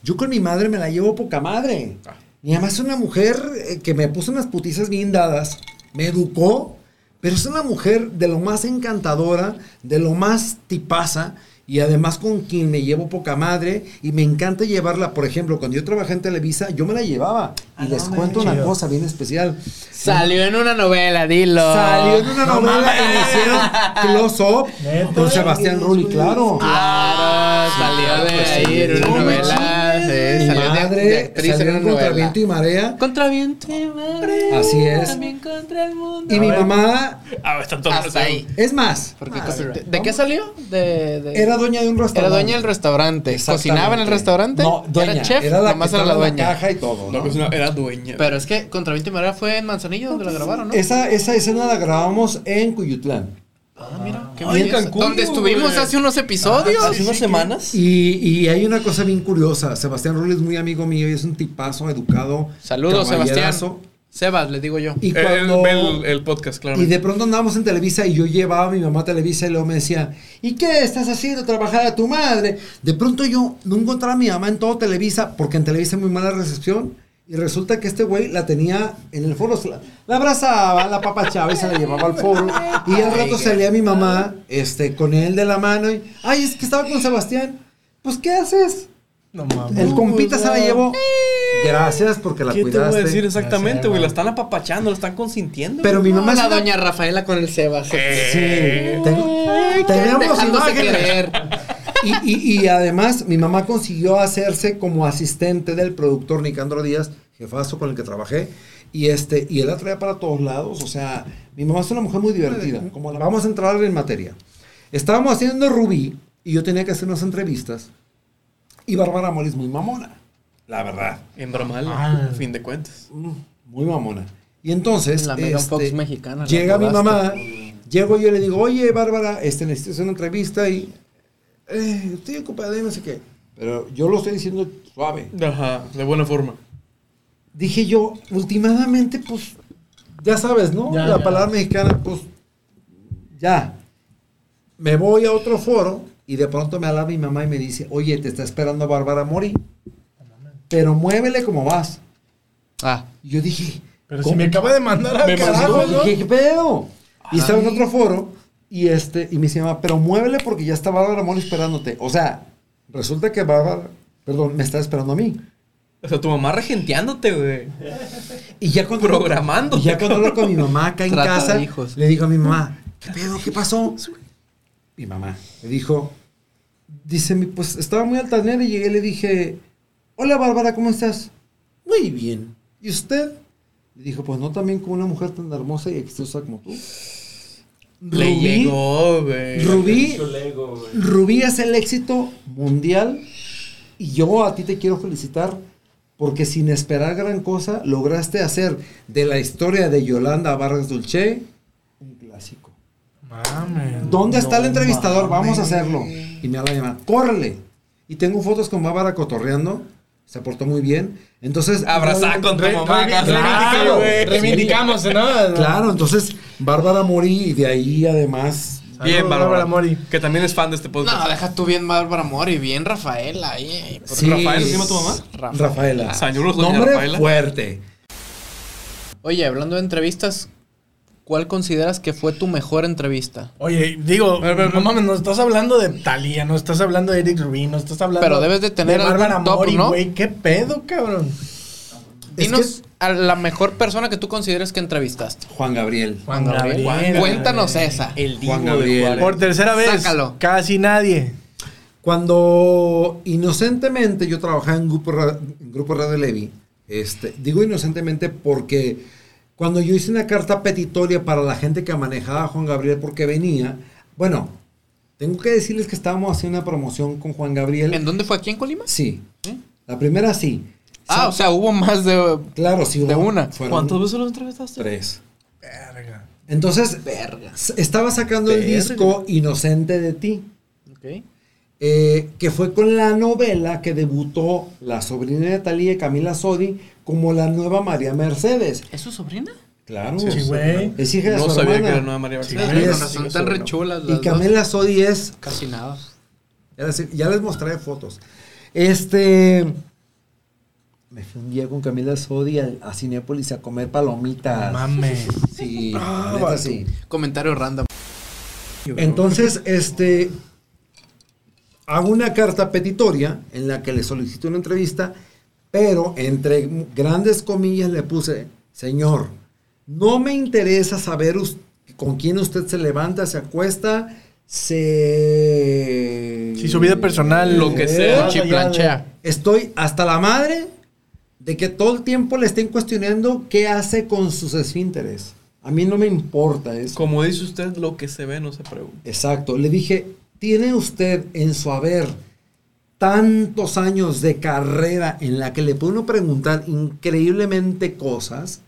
Yo con mi madre me la llevo poca madre. Ah. Mi mamá es una mujer eh, que me puso unas putizas bien dadas, me educó, pero es una mujer de lo más encantadora, de lo más tipaza y además con quien me llevo poca madre y me encanta llevarla. Por ejemplo, cuando yo trabajé en Televisa, yo me la llevaba. Y les cuento una chido. cosa bien especial. Salió en una novela, dilo. Salió en una No novela mames. y le hicieron close up con Sebastián Rulli, claro. Claro, salió de pues, ahí sí. en una No Mi Sí, salió de- de madre en una en Contra novela. Viento y Marea. Contra viento y marea, Así es. También contra el mundo. Y mi mamá, Ah, está todo Hasta ahí. es más, Porque ah, ¿De, de qué salió? De, de- era dueña de un restaurante. Era dueña del restaurante. ¿Cocinaba en el restaurante? No, dueña. Era chef, era la nomás que era la dueña. caja y todo. No, ¿no? pues no, era dueña. Pero es que Contra viento y marea fue en Manzanillo donde la grabaron, ¿no? Esa, esa escena la grabamos en Cuyutlán. Ah, mira, qué en. Cancún, Donde estuvimos güey. hace unos episodios. Hace unas semanas. Y, y hay una cosa bien curiosa. Sebastián Rulli es muy amigo mío y es un tipazo, educado. Saludos, Sebastián. Sebas, le digo yo. Y Él cuando... ve el, el podcast, claro. Y de pronto andábamos en Televisa y yo llevaba a mi mamá a Televisa y luego me decía, ¿y qué estás haciendo? Trabajar a tu madre. De pronto yo no encontraba a mi mamá en todo Televisa, porque en Televisa hay muy mala recepción. Y resulta que este güey la tenía en el foro, la, la abrazaba, la papachaba y se la llevaba al foro. Y al rato salía mi mamá este, con él de la mano y, ay, es que estaba con Sebastián. Pues, ¿qué haces? No mames. El compita se la llevó. Gracias porque la ¿Qué te voy a cuidaste. decir exactamente, güey? La están apapachando, la están consintiendo. Pero mi No, mamá es la una- doña Rafaela con el Sebas. Sí, ten- tenemos imágenes. Y, y- y además, mi mamá consiguió hacerse como asistente del productor Nicandro Díaz, jefazo con el que trabajé. Y este, y él la traía para todos lados. O sea, mi mamá es una mujer muy divertida. Como la vamos a entrar en materia. Estábamos haciendo Rubí y yo tenía que hacer unas entrevistas. Y Bárbara Mori es muy mamona. La verdad. En Bramal, Ah. a fin de cuentas. Mm, Muy mamona. Y entonces. La este, Fox mexicana, la Llega mi mamá. Llego yo y le digo, oye, Bárbara, este, necesito hacer una entrevista y. eh, estoy ocupada y no sé qué. Pero yo lo estoy diciendo suave. Ajá, de buena forma. Dije yo, últimamente, pues. Ya sabes, ¿no? Ya, La ya. palabra mexicana, pues. Ya. Me voy a otro foro y de pronto me habla mi mamá y me dice, oye, te está esperando Bárbara Mori. Pero muévele como vas. Ah, Y yo dije, Pero ¿cómo? si me acaba de mandar al Me carajo, mandó, ¿no? Dije, ¿qué pedo? Y estaba en otro foro y este y me dice, mamá, pero muévele porque ya está Bárbara Mori esperándote. O sea, resulta que Bárbara, perdón, me está esperando a mí. O sea, tu mamá regenteándote, güey. Y ya cuando Programándote, y ya cuando hablo con mi mamá acá en Trata casa, hijos. le digo a mi mamá, ¿qué pedo? ¿Qué pasó? Mi mamá me dijo, dice, mi- pues estaba muy altanera y llegué y le dije, hola Bárbara, ¿cómo estás? Muy bien. ¿Y usted? Le dijo, pues no también como una mujer tan hermosa y exitosa como tú. Le Rubí- llegó, güey. Rubí, Mucho Lego, güey. Rubí es el éxito mundial y yo a ti te quiero felicitar porque sin esperar gran cosa lograste hacer de la historia de Yolanda Vargas Dulce un clásico. Mames. ¿Dónde está el entrevistador? Vamos a hacerlo. Y me habla mi mamá, córrele. Y tengo fotos con Bárbara cotorreando, se portó muy bien. Entonces, Abrazar con tu Re- mamá. re- claro, reivindicamos, ¿no? Claro, entonces Bárbara Mori y de ahí además Bien, Bárbara. Bárbara Mori. Que también es fan de este podcast. no, deja tú bien Bárbara Mori, bien Rafaela ahí. por- Sí. ¿Rafael se llama tu mamá? Rafa- Rafaela. Doña Nombre Rafaela. fuerte. Oye, hablando de entrevistas, ¿cuál consideras que fue tu mejor entrevista? Oye, digo, ver, no mames, no estás hablando de Talía, no estás hablando de Eric Rubin, no estás hablando Pero debes de tener algún Bárbara top, Mori, ¿no? güey, qué pedo, cabrón. Es Dinos a la mejor persona que tú consideres que entrevistaste. Juan Gabriel. Juan Gabriel. Cuéntanos esa. El Juan Divo de Gabriel. Por tercera vez, Sácalo. casi nadie. Cuando inocentemente yo trabajaba en Grupo, en Grupo Radio Levi, este, digo inocentemente porque cuando yo hice una carta petitoria para la gente que manejaba a Juan Gabriel porque venía, bueno, Tengo que decirles que estábamos haciendo una promoción con Juan Gabriel. ¿En dónde fue? ¿Aquí en Colima? Sí. La primera sí. Ah, o sea, hubo más de... Claro, sí. de una. ¿Cuántas veces lo entrevistaste? Tres. Verga. Entonces, estaba sacando el disco Inocente de ti, Ok. Eh, que fue con la novela que debutó la sobrina de Talía, Camila Sodi, como la nueva María Mercedes. ¿Es su sobrina? Claro. Sí, güey. Es hija de No su sabía hermana. que era Nueva María Mercedes. es- Y dos. Camila Sodi es Casi nada. Ya les, ya les mostraré fotos. Este. Me fui un día con Camila Sodi a, a Cinépolis a comer palomitas. Mames. Sí, Ah, neta, sí. Comentario random. Entonces, este. Hago una carta petitoria en la que le solicito una entrevista, pero entre grandes comillas le puse: Señor, no me interesa saber con quién usted se levanta, se acuesta, se. Si su vida personal. Lo que sea. de- Chiplanchea. Estoy hasta la madre de que todo el tiempo le estén cuestionando qué hace con sus esfínteres. A mí no me importa eso. Como dice usted, lo que se ve no se pregunta. Exacto. Le dije, ¿tiene usted en su haber tantos años de carrera en la que le puede uno preguntar increíblemente cosas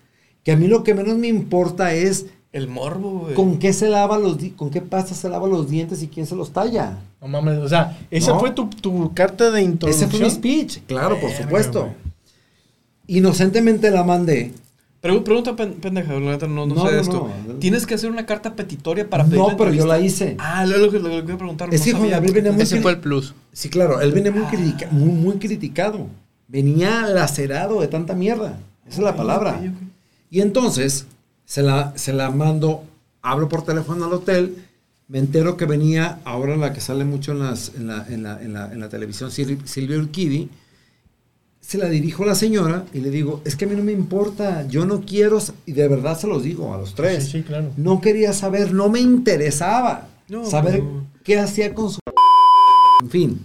que a mí lo que menos me importa es El morbo, güey. con qué se lava los con qué pasta se lava los dientes y quién se los talla? No mames, o sea, esa No. fue tu, tu carta de Ese introducción. fue mi speech, claro, por supuesto. Inocentemente la mandé. Pregu- pregunta pen- pendeja, la neta, no, no, No, sé de no, esto. no. ¿Tienes que hacer una carta petitoria para pedir No, pero yo la hice. Ah, lo, lo que lo que preguntar. Es no que Juan sabía. Gabriel venía muy Ese fue el plus. Sí, claro, él venía muy, critica- muy, muy criticado. Venía lacerado de tanta mierda. Esa es la palabra. Y entonces se la, se la mando, hablo por teléfono al hotel, me entero que venía ahora la que sale mucho en, las, en, la, en, la, en, la, en la televisión, Sil- Silvia Urquidi. Se la dirijo a la señora y le digo, es que a mí no me importa, yo no quiero, s- y de verdad se los digo a los tres. Sí, sí, claro. No quería saber, no me interesaba No, saber no. qué hacía con su... En fin,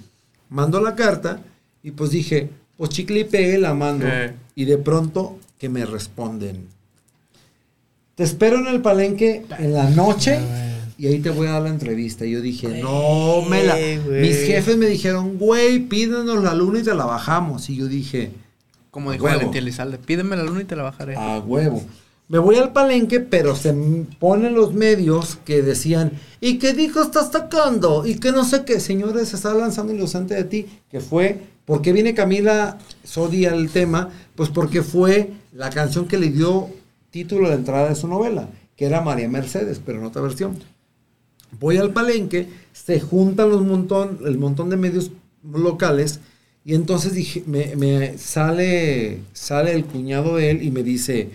mando la carta y pues dije, pues chicle y pegue, la mando. Eh. Y de pronto que me responden. Te espero en el palenque en la noche y ahí te voy a dar la entrevista. Y yo dije, no me la... güey. Mis jefes me dijeron, güey, pídenos la luna y te la bajamos. Y yo dije, Como dijo. Valentín Elizalde, pídeme la luna y te la bajaré. a huevo. Me voy al palenque, pero se ponen los medios que decían, ¿y qué dijo estás sacando? Y que no sé qué, señores, se está lanzando inocente de ti, que fue, ¿por qué viene Camila Sodi al tema? Pues porque fue la canción que le dio título a la entrada de su novela, que era María Mercedes, pero en otra versión. Voy al palenque, se juntan los montón, el montón de medios locales y entonces dije, me, me sale, sale el cuñado de él y me dice,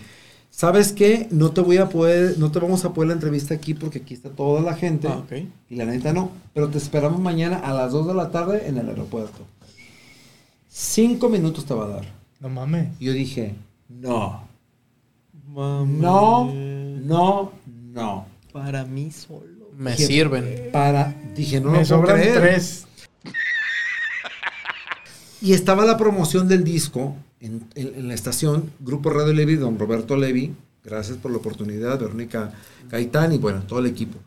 ¿sabes qué? No te voy a poder, no te vamos a poder la entrevista aquí porque aquí está toda la gente Ah, y la neta no, pero te esperamos mañana a las 2 de la tarde en el aeropuerto. Cinco minutos te va a dar. No mames. Yo dije, no, no, no, no. Para mí solo. Me Dije, sirven. Para, dije, no Me lo puedo sobran creer. tres. Y estaba la promoción del disco en, en- en la estación, Grupo Radio Levi, don Roberto Levi, gracias por la oportunidad, Verónica Gaitán y bueno, todo el equipo.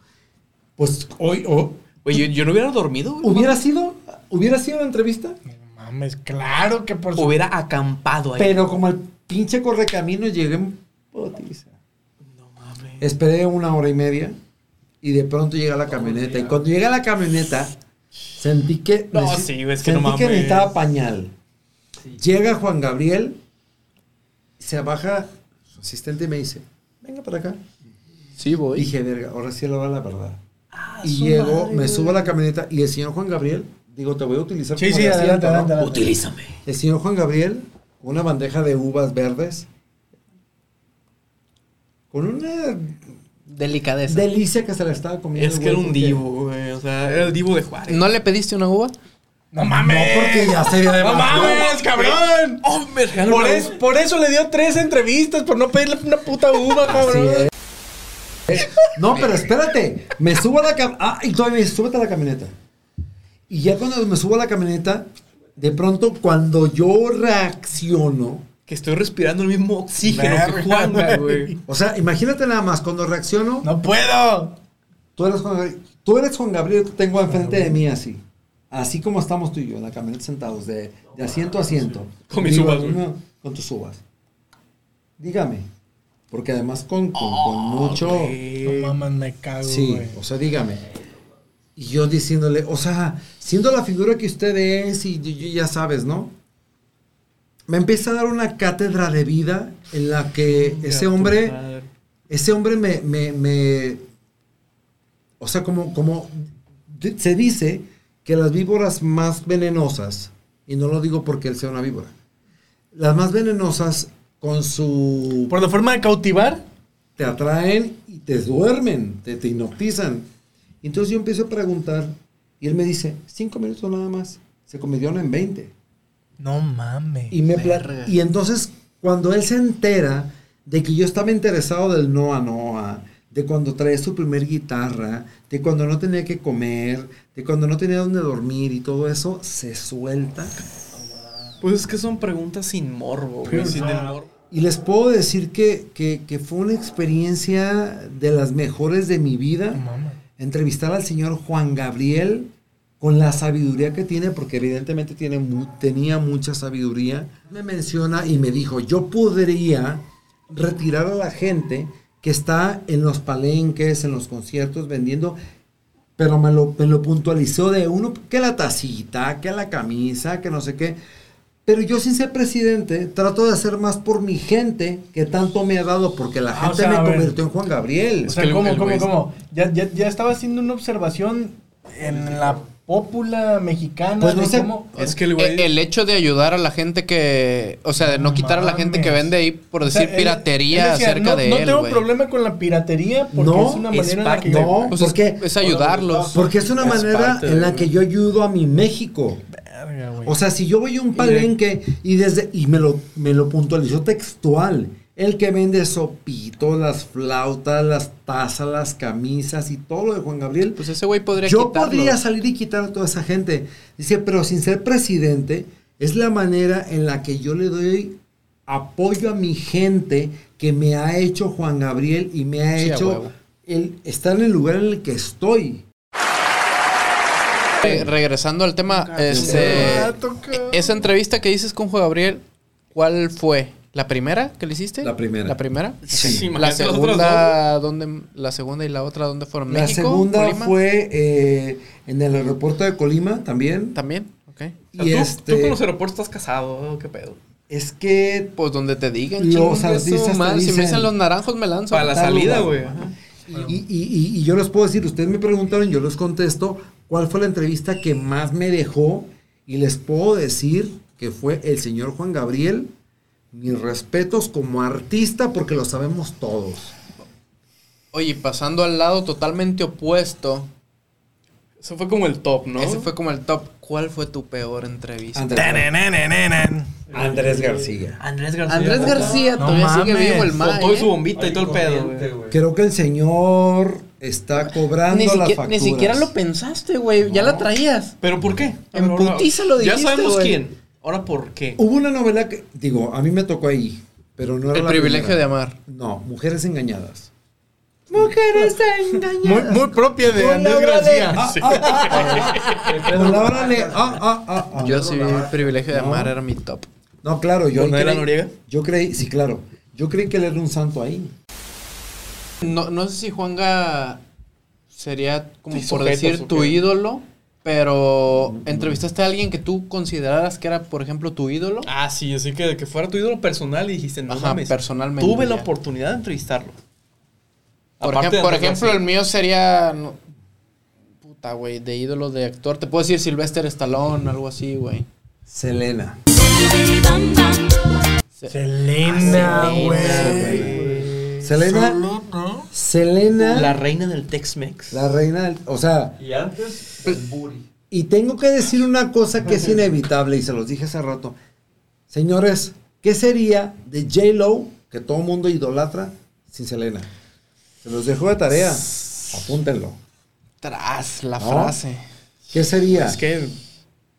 Pues hoy, o- Oye, yo, yo no hubiera dormido, güey. ¿hubiera sido, hubiera sido la entrevista? No mames, claro que por su... Hubiera acampado ahí. Pero como el pinche correcamino llegué en. No mames. Esperé una hora y media y de pronto llega la camioneta. Y cuando llega la camioneta, sentí que. No, sí, es que sentí no que necesitaba pañal. Llega Juan Gabriel, se baja su asistente y me dice: Venga para acá. Sí, voy. Dije, verga, ahora sí lo va la verdad. Ah, y llego, madre, me subo a la camioneta y el señor Juan Gabriel, digo, te voy a utilizar Sí, como sí, de adelante, adelante, adelante. Utilízame. El señor Juan Gabriel, con una bandeja de uvas verdes, con una Delicadeza. delicia que se la estaba comiendo. Es que era un porque- divo, güey. O sea, era el divo de Juárez. ¿No le pediste una uva? No mames. No, porque ya sería No demasiado. mames, cabrón. ¡Oh, Por, es- por eso le dio tres entrevistas, por no pedirle una puta uva, Así cabrón. es. No, pero espérate. Me subo a la camioneta. Ah, y todavía me dice, súbete a la camioneta. Y ya cuando me subo a la camioneta, de pronto cuando yo reacciono, Que estoy respirando el mismo oxígeno que Verga, Juan, güey. güey. o sea, imagínate nada más, cuando reacciono, No puedo. tú eres Juan Gabriel, Tú eres Juan Gabriel, te tengo enfrente de mí así. Así como estamos tú y yo en la camioneta sentados, de, de asiento a asiento. Con mis uvas, güey. con tus uvas. Dígame. Porque además con, con- con mucho... No mames, me cago, Sí, güey. o sea, dígame. Y yo diciéndole, o sea, siendo la figura que usted es y, y- y ya sabes, ¿no? Me empieza a dar una cátedra de vida en la que ese hombre, ese hombre me, me, me- o sea, como, como se dice que las víboras más venenosas, y no lo digo porque él sea una víbora, las más venenosas con su Por la forma de cautivar. te atraen y te duermen, te, te hipnotizan. Entonces yo empiezo a preguntar y él me dice, cinco minutos nada más, se convirtieron en 20. No mames. Y, me Verga. y entonces cuando él se entera de que yo estaba interesado del Noa Noa, de cuando traía su primer guitarra, de cuando no tenía que comer, de cuando no tenía dónde dormir y todo eso, se suelta. Pues es que son preguntas sin morbo, güey. Sin el morbo. Y les puedo decir que, que- que fue una experiencia de las mejores de mi vida. No mames. entrevistar al señor Juan Gabriel con la sabiduría que tiene, porque evidentemente tiene mu- tenía mucha sabiduría. Me menciona y me dijo, yo podría retirar a la gente que está en los palenques, en los conciertos vendiendo, pero me lo, me lo puntualizó de uno, que la tacita, que la camisa, que no sé qué. Pero yo sin ser presidente trato de hacer más por mi gente que tanto me ha dado porque la Ah, gente o sea, me convirtió en Juan Gabriel. O sea, ¿cómo, cómo, cómo? Ya, ya, ya estaba haciendo una observación en la pópula mexicana. Pues no sé. cómo- Es que el güey. E- El hecho de ayudar a la gente que. O sea, de no No quitar a la gente que vende ahí por O sea, decir él- piratería él decía, acerca no, de No él. tengo güey. problema con la piratería porque No, es una es manera en la que. no, Pues porque, es, es ayudarlos. porque es una Es manera parte en la que yo ayudo a mi México. Verga, güey. O sea, si yo voy a un palenque y desde y me lo me lo puntualizó textual, el que vende sopito, las flautas, las tazas, las camisas y todo lo de Juan Gabriel, Pues ese güey podría yo podría salir y quitar a toda esa gente. Dice, pero sin ser presidente, es la manera en la que yo le doy apoyo a mi gente que me ha hecho Juan Gabriel y me ha Sí, hecho el estar en el lugar en el que estoy. Re- regresando al tema, este, Ah, esa entrevista que dices con Juan Gabriel, ¿cuál fue? ¿La primera que le hiciste? La primera. ¿La primera? Sí, La las otras segunda, ¿dónde, la segunda y la otra, ¿dónde fueron? La ¿México? segunda ¿Colima? fue eh, en el aeropuerto de Colima también. También, ok. dos. Y O sea, tú, este, tú con los aeropuertos estás casado, ¿qué pedo? es que Pues donde te digan, Los artistas te Si me dicen- los naranjos, me lanzo. Para la salida, güey. y- y- y yo les puedo decir, ustedes me preguntaron, yo les contesto cuál fue la entrevista que más me dejó y les puedo decir que fue el señor Juan Gabriel. Mis respetos como artista porque lo sabemos todos. Oye, pasando al lado totalmente opuesto, Eso fue como el top, ¿no? ese fue como el top. ¿Cuál fue tu peor entrevista? Andrés. Andrés García. Andrés García. Andrés García No todavía sigue mames. vivo el Con todo y ¿eh? su bombita y todo el pedo, güey. Creo que el señor está cobrando Ni, las siquiera, facturas. ni siquiera lo pensaste, güey. Ya la traías. ¿Pero por qué? En putiza lo Ya dijiste, sabemos güey. quién. Ahora, ¿por qué? Hubo una novela que, digo, a mí me tocó ahí, pero no era El la privilegio primera. de amar. No, Mujeres Engañadas. Mujeres engañadas. Muy, muy propia de Con Andrés Laura García. Ah, ah, ah, ah, ah, ah, ah. Yo sí, el privilegio de No. amar era mi top. No, claro, yo ¿Con ahí Adela creí- Noriega? Yo creí, sí, claro. Yo creí que él era un santo ahí. No, no sé si Juanga sería como Sí, por decir ¿o tu ídolo, pero entrevistaste a alguien que tú consideraras que era, por ejemplo, tu ídolo. Ah, sí, así que, que fuera tu ídolo personal y dijiste, no Ajá, mames. personalmente, Tuve la ya. oportunidad de entrevistarlo. Por, Aparte ejem- de por Andrés ejemplo, el mío sería. no- puta, güey, de ídolo de actor. Te puedo decir Sylvester Stallone, algo así, güey. Selena. Se- Selena, Ah, güey. Selena. Selena. La La, reina del Tex-Mex. reina del- O sea, Y antes, el Buri. y tengo que decir una cosa que es inevitable y se los dije hace rato. Señores, ¿qué sería de J-Lo, que todo el mundo idolatra, sin Selena? Se los dejo de tarea. Apúntenlo. Tras la ¿No? frase. ¿Qué sería? Es que,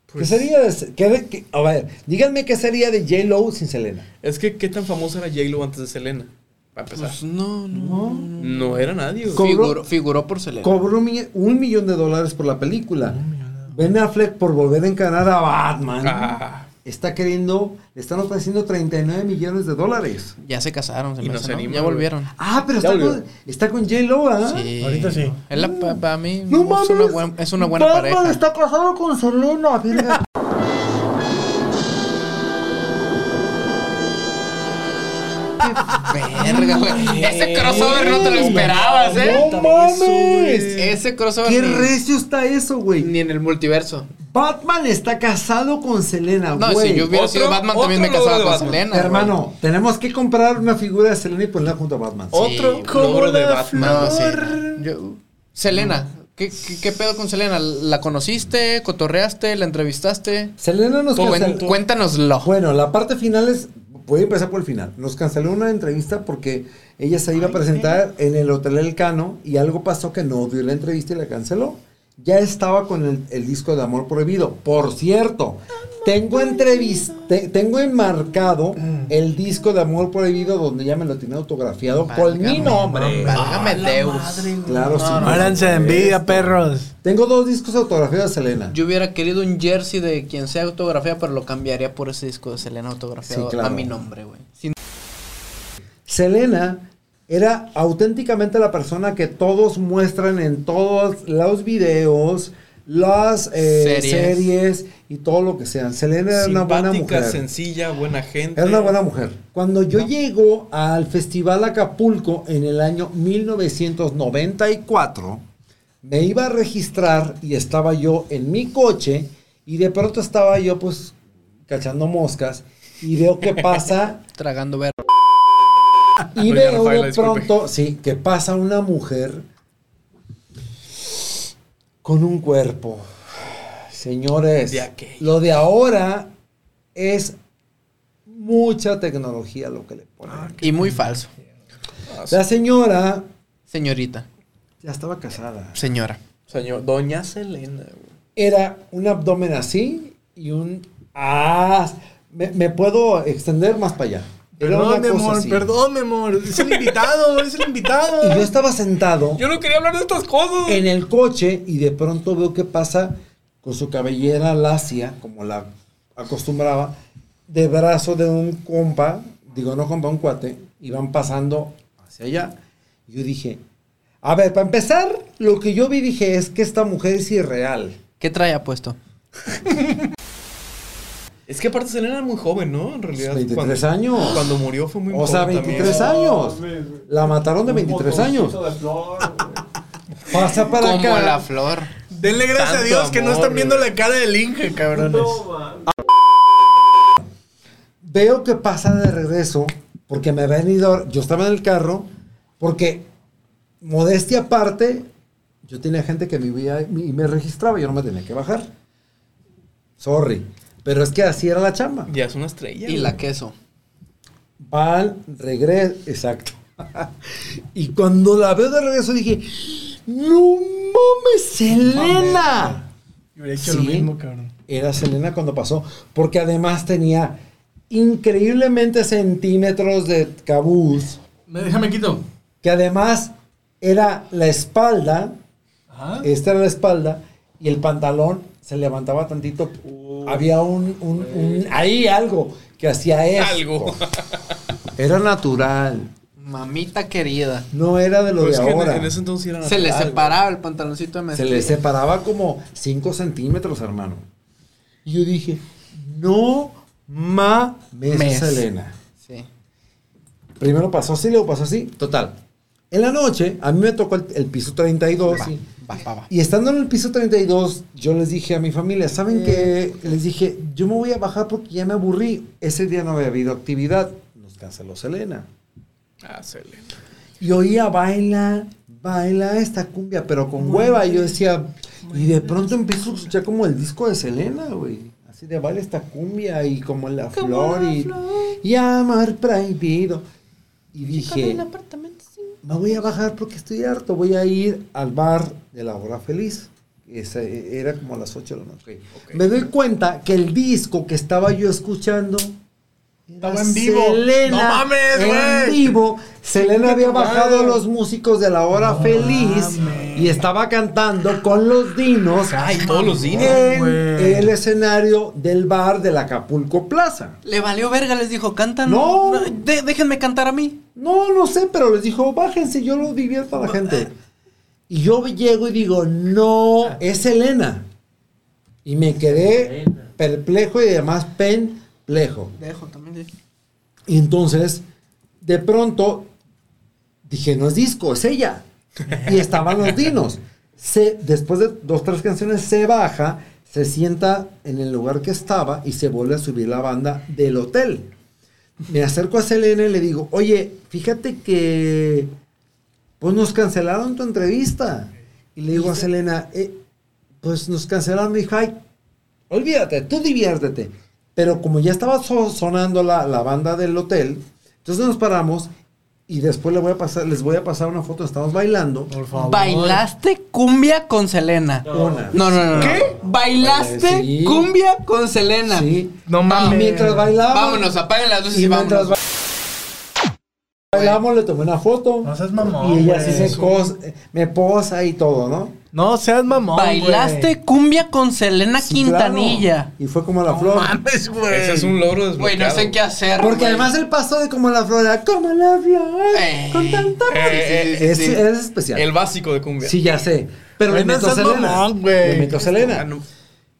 ¿Qué pues, sería de, qué de- qué- a ver, díganme qué sería de J-Lo sin Selena. es que, ¿qué tan famosa era J-Lo antes de Selena? Para empezar. Pues no, no. no era nadie, Cobró- Figuró, figuró por Selena. Cobró un, mi- un millón de dólares por la película. Ben Affleck por volver a encarar a Batman. Ah. Está queriendo, le están ofreciendo 39 millones de dólares. Ya se casaron, se Y me no hace, se ¿no? anima, Ya volvieron. Ah, pero está con, está con J-Lo, ¿ah? Sí. Ahorita sí. Es la, pa- mí No es, mames. una buen- es una buena Batman pareja. está casado con Selena, verga. Verga, güey. Ese crossover no te lo esperabas, ¿eh? ¡No mames! Ese crossover ¡Qué ni, recio está eso, güey! ni en el multiverso. Batman está casado con Selena, No, güey. si yo hubiera Otro- sido Batman también me casaba con Batman. Selena. Hermano, tenemos que comprar una figura de Selena y ponerla junto a Batman. Otro logro de Batman. No, sí. Yo- Selena, ¿qué, qué, qué pedo con Selena? ¿La conociste? ¿Cotorreaste? ¿La entrevistaste? Selena nos canceló. cuéntanoslo. Bueno, la parte final es. Voy a empezar por el final. Nos canceló una entrevista porque ella se iba a presentar en el Hotel El Cano y algo pasó que no dio la entrevista y la canceló. Ya estaba con el, el disco de Amor Prohibido. Por cierto, tengo entrevista, tengo enmarcado el disco de Amor Prohibido donde ya me lo tenía autografiado con mi nombre. Válgame Deus. Claro, sí. Muéranse de envidia, perros. Tengo dos discos autografiados de Selena. Yo hubiera querido un jersey de quien sea autografía, pero lo cambiaría por ese disco de Selena autografiado Sí, claro. a mi nombre, güey. Sin- Selena era auténticamente la persona que todos muestran en todos los videos, las eh, Series. series. y todo lo que sean. Selena era una buena mujer. sencilla, buena gente. Era una buena mujer. Cuando yo llego al Festival Acapulco en el año 1994, me iba a registrar y estaba yo en mi coche y de pronto estaba yo pues cachando moscas y veo que pasa Tragando ver. y Doña veo de disculpe. pronto, sí, que pasa una mujer con un cuerpo. Señores, De lo de ahora es mucha tecnología lo que le ponen. Y muy falso. La señora Señorita. ya estaba casada. Señora. Señor, Doña Selena. Era un abdomen así y un... Ah, me, me puedo extender más para allá. Era Perdón, mi amor, así. perdón, mi amor. Es el invitado, es el invitado. Y yo estaba sentado Yo no quería hablar de estas cosas. en el coche y de pronto veo que pasa con su cabellera lacia, como la acostumbraba, de brazo de un compa, digo no compa, un cuate, y van pasando hacia allá. Yo dije, a ver, para empezar, lo que yo vi dije es que esta mujer es irreal. ¿Qué trae puesto? Es que aparte Selena era muy joven, ¿no? En realidad. 23 cuando, años. Cuando murió fue muy O sea, joven 23 también. años. La mataron de 23 años. Pasa para Como acá. la flor. Denle gracias a Tanto Dios que no amor, están viendo la cara del Inge, cabrones. Veo que pasa de regreso porque me habían ido. Yo estaba en el carro porque, modestia aparte, yo tenía gente que vivía y me registraba. Yo no me tenía que bajar. Sorry. Pero es que así era la chamba. Ya es una estrella. Y güey. la queso. Van, regreso. Exacto. y cuando la veo de regreso dije: ¡No mames, Selena! Yo hubiera hecho lo Sí. mismo, cabrón. Era Selena cuando pasó, porque además tenía increíblemente centímetros de cabuz, Me- Déjame quito. que además era la espalda, Ajá. esta era la espalda, y el pantalón se levantaba tantito. Había un, un- un- ahí algo que hacía eso. Algo. Era natural, Mamita querida. no era de lo Pero de es que en- ahora. En, ese entonces era Se le separaba el pantaloncito de Se mezclilla. le separaba como 5 centímetros, hermano. Y yo dije, no mames, Mes. Selena. Sí. Primero pasó así, luego pasó así. Total. En la noche, a mí me tocó el, el piso 32. Va, y, estando en el piso 32, yo les dije a mi familia, ¿saben qué? Les dije, yo me voy a bajar porque ya me aburrí. Ese día no había habido actividad. Nos canceló Selena. Ah, Selena. Y oía, baila, baila esta cumbia, pero con hueva. Y yo decía, y de pronto empiezo a escuchar como el disco de Selena, güey. Así de baila esta cumbia y como la flor y, y amar prohibido. Y dije, me voy a bajar porque estoy harto. Voy a ir al bar de la hora feliz. Ese, era como a las 8 de la noche. Me doy cuenta que el disco que estaba yo escuchando Estaba en vivo. Selena. No mames, En vivo. Selena había bajado a los músicos de la hora feliz mames. y estaba cantando con los dinos Ay, todos los dinos. en el escenario del bar del Acapulco Plaza. Le valió verga, les dijo, cantan. No. de- déjenme cantar a mí. No, no sé, pero les dijo, bájense, yo lo divierto a la gente. Y yo llego y digo, no, es Selena. Y me quedé perplejo y además penplejo. Dejo también. sí. Y entonces, de pronto, dije, no es disco, es ella. Y estaban los dinos. Se, después de dos, tres canciones, se baja, se sienta en el lugar que estaba y se vuelve a subir la banda del hotel. Me acerco a Selena y le digo, oye, fíjate que pues nos cancelaron tu entrevista. Y le digo a Selena, "Eh, pues nos cancelaron. Me dijo, ay, olvídate, tú diviértete. Pero como ya estaba so- sonando la, la banda del hotel, entonces nos paramos y después le voy a pasar, les voy a pasar una foto, estamos bailando. Por favor. ¿Bailaste cumbia con Selena? Una. No, no, no. no. ¿Qué? ¿Bailaste Sí. cumbia con Selena? Sí. No Y mames. mientras bailábamos, Vámonos, apaguen las luces y y, mientras vámonos. Ba- bailamos, le tomé una foto. No seas mamón. y ella güey. sí se cos- me posa y todo, ¿no? No seas mamón. ¿Bailaste güey. cumbia con Selena Sí, Quintanilla? claro. Y fue como la No flor. mames, güey. Ese es un logro desbloqueado. Güey, no sé qué hacer. Porque güey. además el paso de como la flor era como la flor. Eh. con tanta Eh, es, sí, sí. es especial. El básico de cumbia. Sí, ya sé. Pero le no meto a seas Selena. mamón, güey. Le meto a Selena. Ah, no.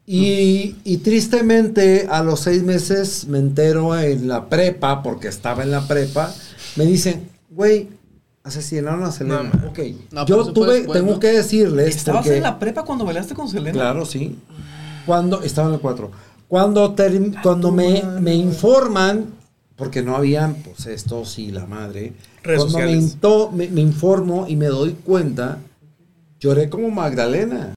Y, y tristemente a los seis meses me entero en la prepa, porque estaba en la prepa, me dicen, güey, asesinaron a Selena. No, ok. No, Yo tuve, después, tengo ¿no? que decirles. ¿Estabas porque- en la prepa cuando bailaste con Selena? Claro, sí. Cuando, estaba en el 4. Cuando, term- cuando me, me informan, porque no habían, pues estos y la madre, Redes cuando me, sociales. into- me, me informo y me doy cuenta, lloré como Magdalena.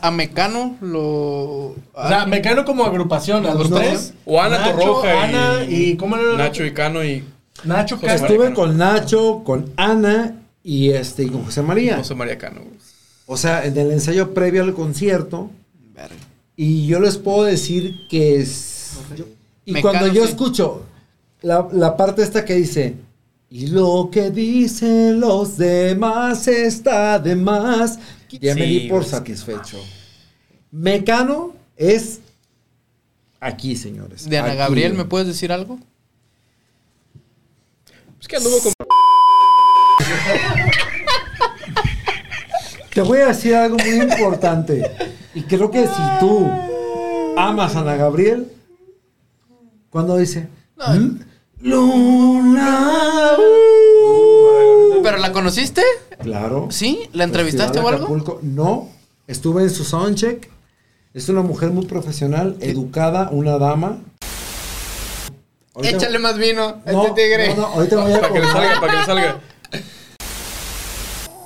A Mecano lo. O sea, me quedo como agrupación, a los No. tres. O Ana Nacho, Torroja y- Ana y... ¿Cómo era? el otro? Nacho y Cano y Nacho. María Estuve Cano. con Nacho, con Ana y este y con José María. José María Cano. O sea, en el ensayo previo al concierto. Y yo les puedo decir que es. Y Mecano, cuando yo sí. escucho la, la parte esta que dice. Y lo que dicen los demás está de más. Ya me di por satisfecho. Mecano es aquí, señores. De Ana Aquí. Gabriel, ¿me puedes decir algo? Es que anduvo con. Te voy a decir algo muy importante. Y creo que si tú amas a Ana Gabriel, cuando dice "Mm, Luna, uh". ¿Pero la conociste? claro. ¿Sí? ¿La entrevistaste o algo? Acapulco. No, estuve en su soundcheck. Es una mujer muy profesional, educada, una dama. Ahorita- Échale más vino a No, este tigre. no, no, ahorita me voy a Para que le salga, para que le salga.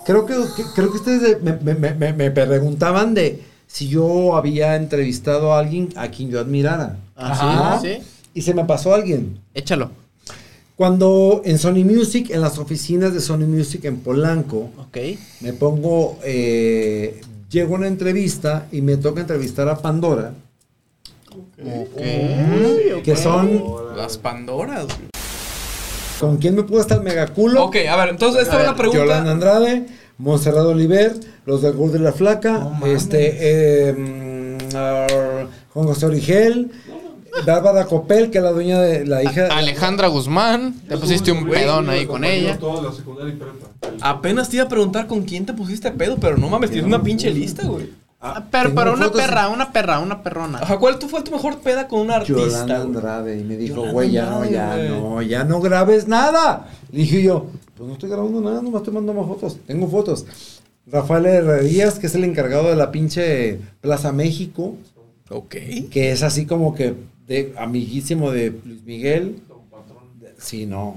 Creo que, que- creo que ustedes me, me- me- me- me preguntaban de si yo había entrevistado a alguien a quien yo admirara. Ajá, ¿No? sí. Y se me pasó alguien. Échalo. Cuando en Sony Music, en las oficinas de Sony Music en Polanco, Ok. me pongo, eh, llego a una entrevista y me toca entrevistar a Pandora, que son, Las Pandoras. güey. ¿con quién me pudo estar el megaculo? Ok, a ver, entonces esta A es la pregunta. Yolanda Andrade, Monserrat Oliver, los del Gordo y la Flaca, este, eh, mm, ah, Juan José Origel, Bárbara Copel, que es la dueña de la hija. Alejandra Guzmán. Te pusiste un pedón ahí con ella. Toda la secundaria y prepa. Apenas te iba a preguntar con quién te pusiste pedo, pero no mames, tienes una pinche lista, güey. Ah, Pero, tengo pero una de perra, una perra, una perrona. Ajá, ¿cuál tu- fue tu mejor peda con un artista? Yolanda? Andrade y me dijo, güey, ya no, ya no, ya no grabes nada. Le dije yo, pues no estoy grabando nada, no me estoy mandando más fotos. Tengo fotos. Rafael Herrerías, que es el encargado de la pinche Plaza México, Ok. que es así como que de amiguísimo de Luis Miguel. Sí, no.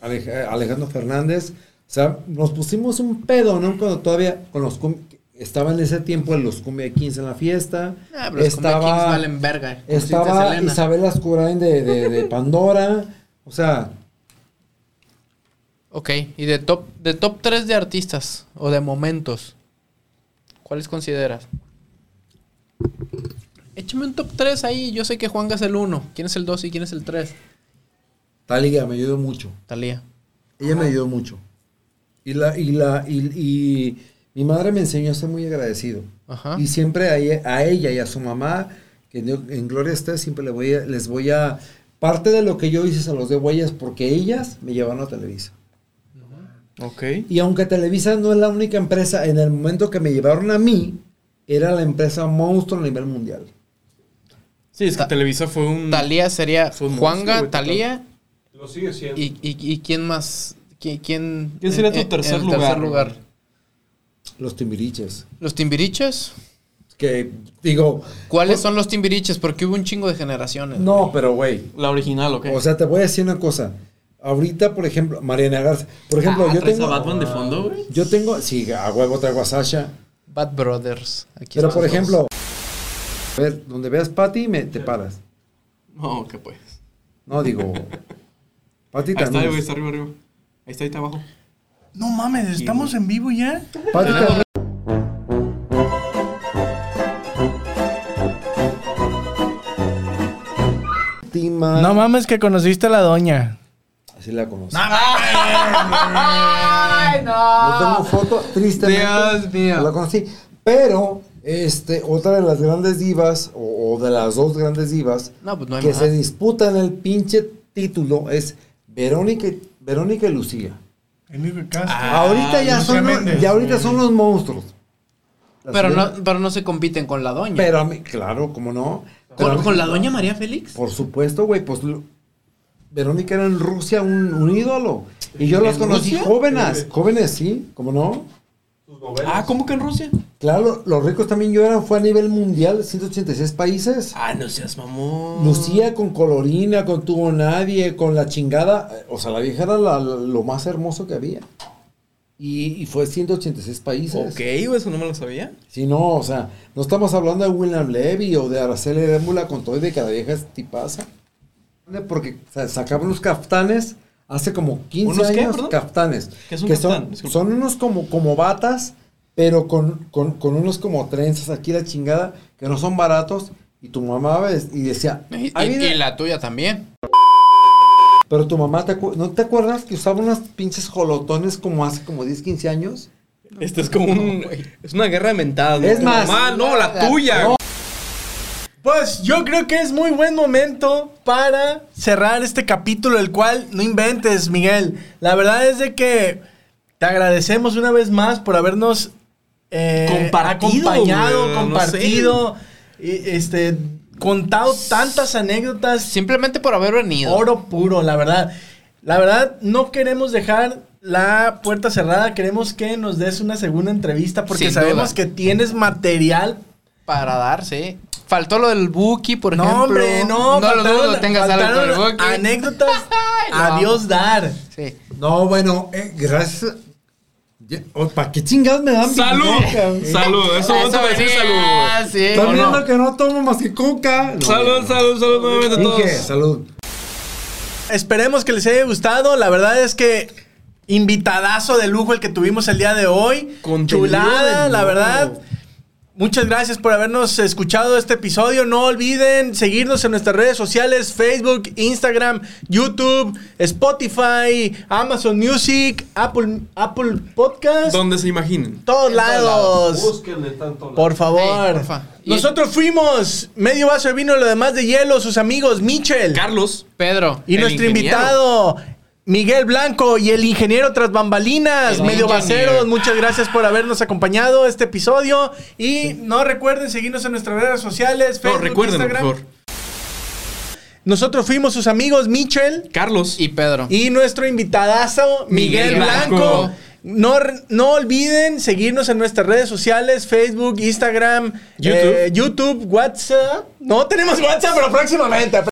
Alej- Alejandro Fernández. O sea, nos pusimos un pedo, ¿no? Cuando todavía con los estaba en ese tiempo en los Cumbia Kings en la fiesta. Ah, pero los Cumbia Kings valen verga. Estaba. Isabel Ascurain de, de, de Pandora. O sea, Ok, y de top, de top 3 de artistas o de momentos, ¿cuáles consideras? Échame un top 3 ahí. Yo sé que Juanga es el 1. ¿Quién es el 2 y quién es el 3? Talía me ayudó mucho. Talía. Ella me ayudó mucho. Y la, y la, y, y mi madre me enseñó a ser muy agradecido. Ajá. Y siempre a ella, a ella y a su mamá, que en, gloria esté, siempre le voy a- les voy a. Parte de lo que yo hice se los debo a ellas porque ellas me llevaron a Televisa. Ok. Y aunque Televisa no es la única empresa, en el momento que me llevaron a mí, era la empresa monstruo a nivel mundial. Sí, es que Ta- Televisa fue un. Talía sería un Juanga. Talía. Lo sigue siendo. Y, y, y quién más? ¿Quién, quién, ¿Quién sería tu en- en tercer lugar? Los timbiriches. ¿Los Timbiriches? Que digo, ¿Cuáles son los Timbiriches? Porque hubo un chingo de generaciones. no, pero güey. La original, ¿ok? O sea, te voy a decir una cosa. Ahorita, por ejemplo, Mariana Garza. Por ejemplo, Ah, yo ¿traes tengo. a Batman de fondo, güey? Yo tengo. Sí, a huevo traigo a Sasha. Bad Brothers. Aquí Pero por ejemplo. A ver, donde veas Patty, me, te paras. No, que pues. No, digo. Patty Ahí está, también. güey, está arriba, arriba. Ahí está, ahí está abajo. No mames, ¿estamos en vivo ya? No mames que conociste a la doña. Así la conozco. ¡Ay, No tengo foto, tristemente. Dios mío. No la conocí. Pero, este, otra de las grandes divas, o, o de las dos grandes divas, No, pues no hay que más. se disputan el pinche título es Verónica, y- Verónica y Lucía. Enrique Castro. ahorita ya Lucía son, Méndez. ya ahorita son los monstruos. Las Pero no, pero no se compiten con la doña. Pero a mí, claro, cómo no. ¿Con, mí- con la doña María Félix? Por supuesto, güey, pues lo- Verónica era en Rusia un, un ídolo. Y yo los ¿En conocí Rusia? jóvenes, jóvenes, sí, ¿cómo no? Sus novelas. Ah, ¿cómo que en Rusia? Claro, los ricos también yo era, fue a nivel mundial, 186 países. Ah, no seas mamón. Lucía con colorina, con tuvo nadie, con la chingada. eh, O sea, la vieja era la- lo más hermoso que había. Y, y fue 186 países. Ok, güey, eso no me lo sabía. Si no, o sea, no estamos hablando de William Levy o de Araceli Arámbula con todo y de que la vieja es tipaza. Porque o sea, sacaban unos caftanes hace como 15 ¿Unos qué, años. ¿Qué es un que son, son unos como, como batas, pero con, con, con unos como trenzas aquí la chingada, que no son baratos. Y tu mamá ves y decía, Y, "Ahí y- viene". y la tuya también. pero tu mamá, te ¿no te acuerdas que usaba unas pinches jolotones como hace como 10, 15 años? Este es como un. Es una guerra de mentadas. ¿no? Es Tu más- mamá, no, la La- tuya. No. Pues yo creo que es muy buen momento para cerrar este capítulo, el cual no inventes, Miguel. La verdad es de que te agradecemos una vez más por habernos eh, Compartido, acompañado, no compartido, este, contado tantas anécdotas. Simplemente por haber venido. Oro puro, la verdad. La verdad, no queremos dejar la puerta cerrada. Queremos que nos des una segunda entrevista porque Sin sabemos duda. que tienes material Para dar, sí. Faltó lo del Buki, por ejemplo. No, hombre, no. No lo dudo, tengas algo con el faltaron Buki. Anécdotas lo a amo. Dios dar. Sí. No, bueno, eh, gracias. ¿Para qué chingados me dan ¡Salud! ¡Salud! Eso no te va a decir salud, sí. Están ¿O viendo no? que no tomo más que coca. No, Salud, salud, salud nuevamente a todos. Dije, salud. Esperemos que les haya gustado. La verdad es que invitadazo de lujo el que tuvimos el día de hoy. Contenido Chulada, de la verdad. Muchas gracias por habernos escuchado este episodio. No olviden seguirnos en nuestras redes sociales: Facebook, Instagram, YouTube, Spotify, Amazon Music, Apple, Apple Podcast. Donde se imaginen. todos En todos lados. Búsquenle tanto. Por favor. Porfa. Nosotros fuimos medio vaso de vino y lo demás de hielo, sus amigos Michel Carlos. Pedro. y nuestro ingeniero. invitado Miguel Blanco y el ingeniero tras bambalinas, El medio vaceros. Muchas gracias por habernos acompañado este episodio y no recuerden seguirnos en nuestras redes sociales, No, Facebook, recuerden, por Instagram. favor. Nosotros fuimos sus amigos Michel Carlos. Y Pedro. y nuestro invitadazo Miguel, Miguel Blanco. Blanco. No, no olviden seguirnos en nuestras redes sociales, Facebook, Instagram, YouTube. eh, YouTube, WhatsApp. No tenemos WhatsApp, pero próximamente.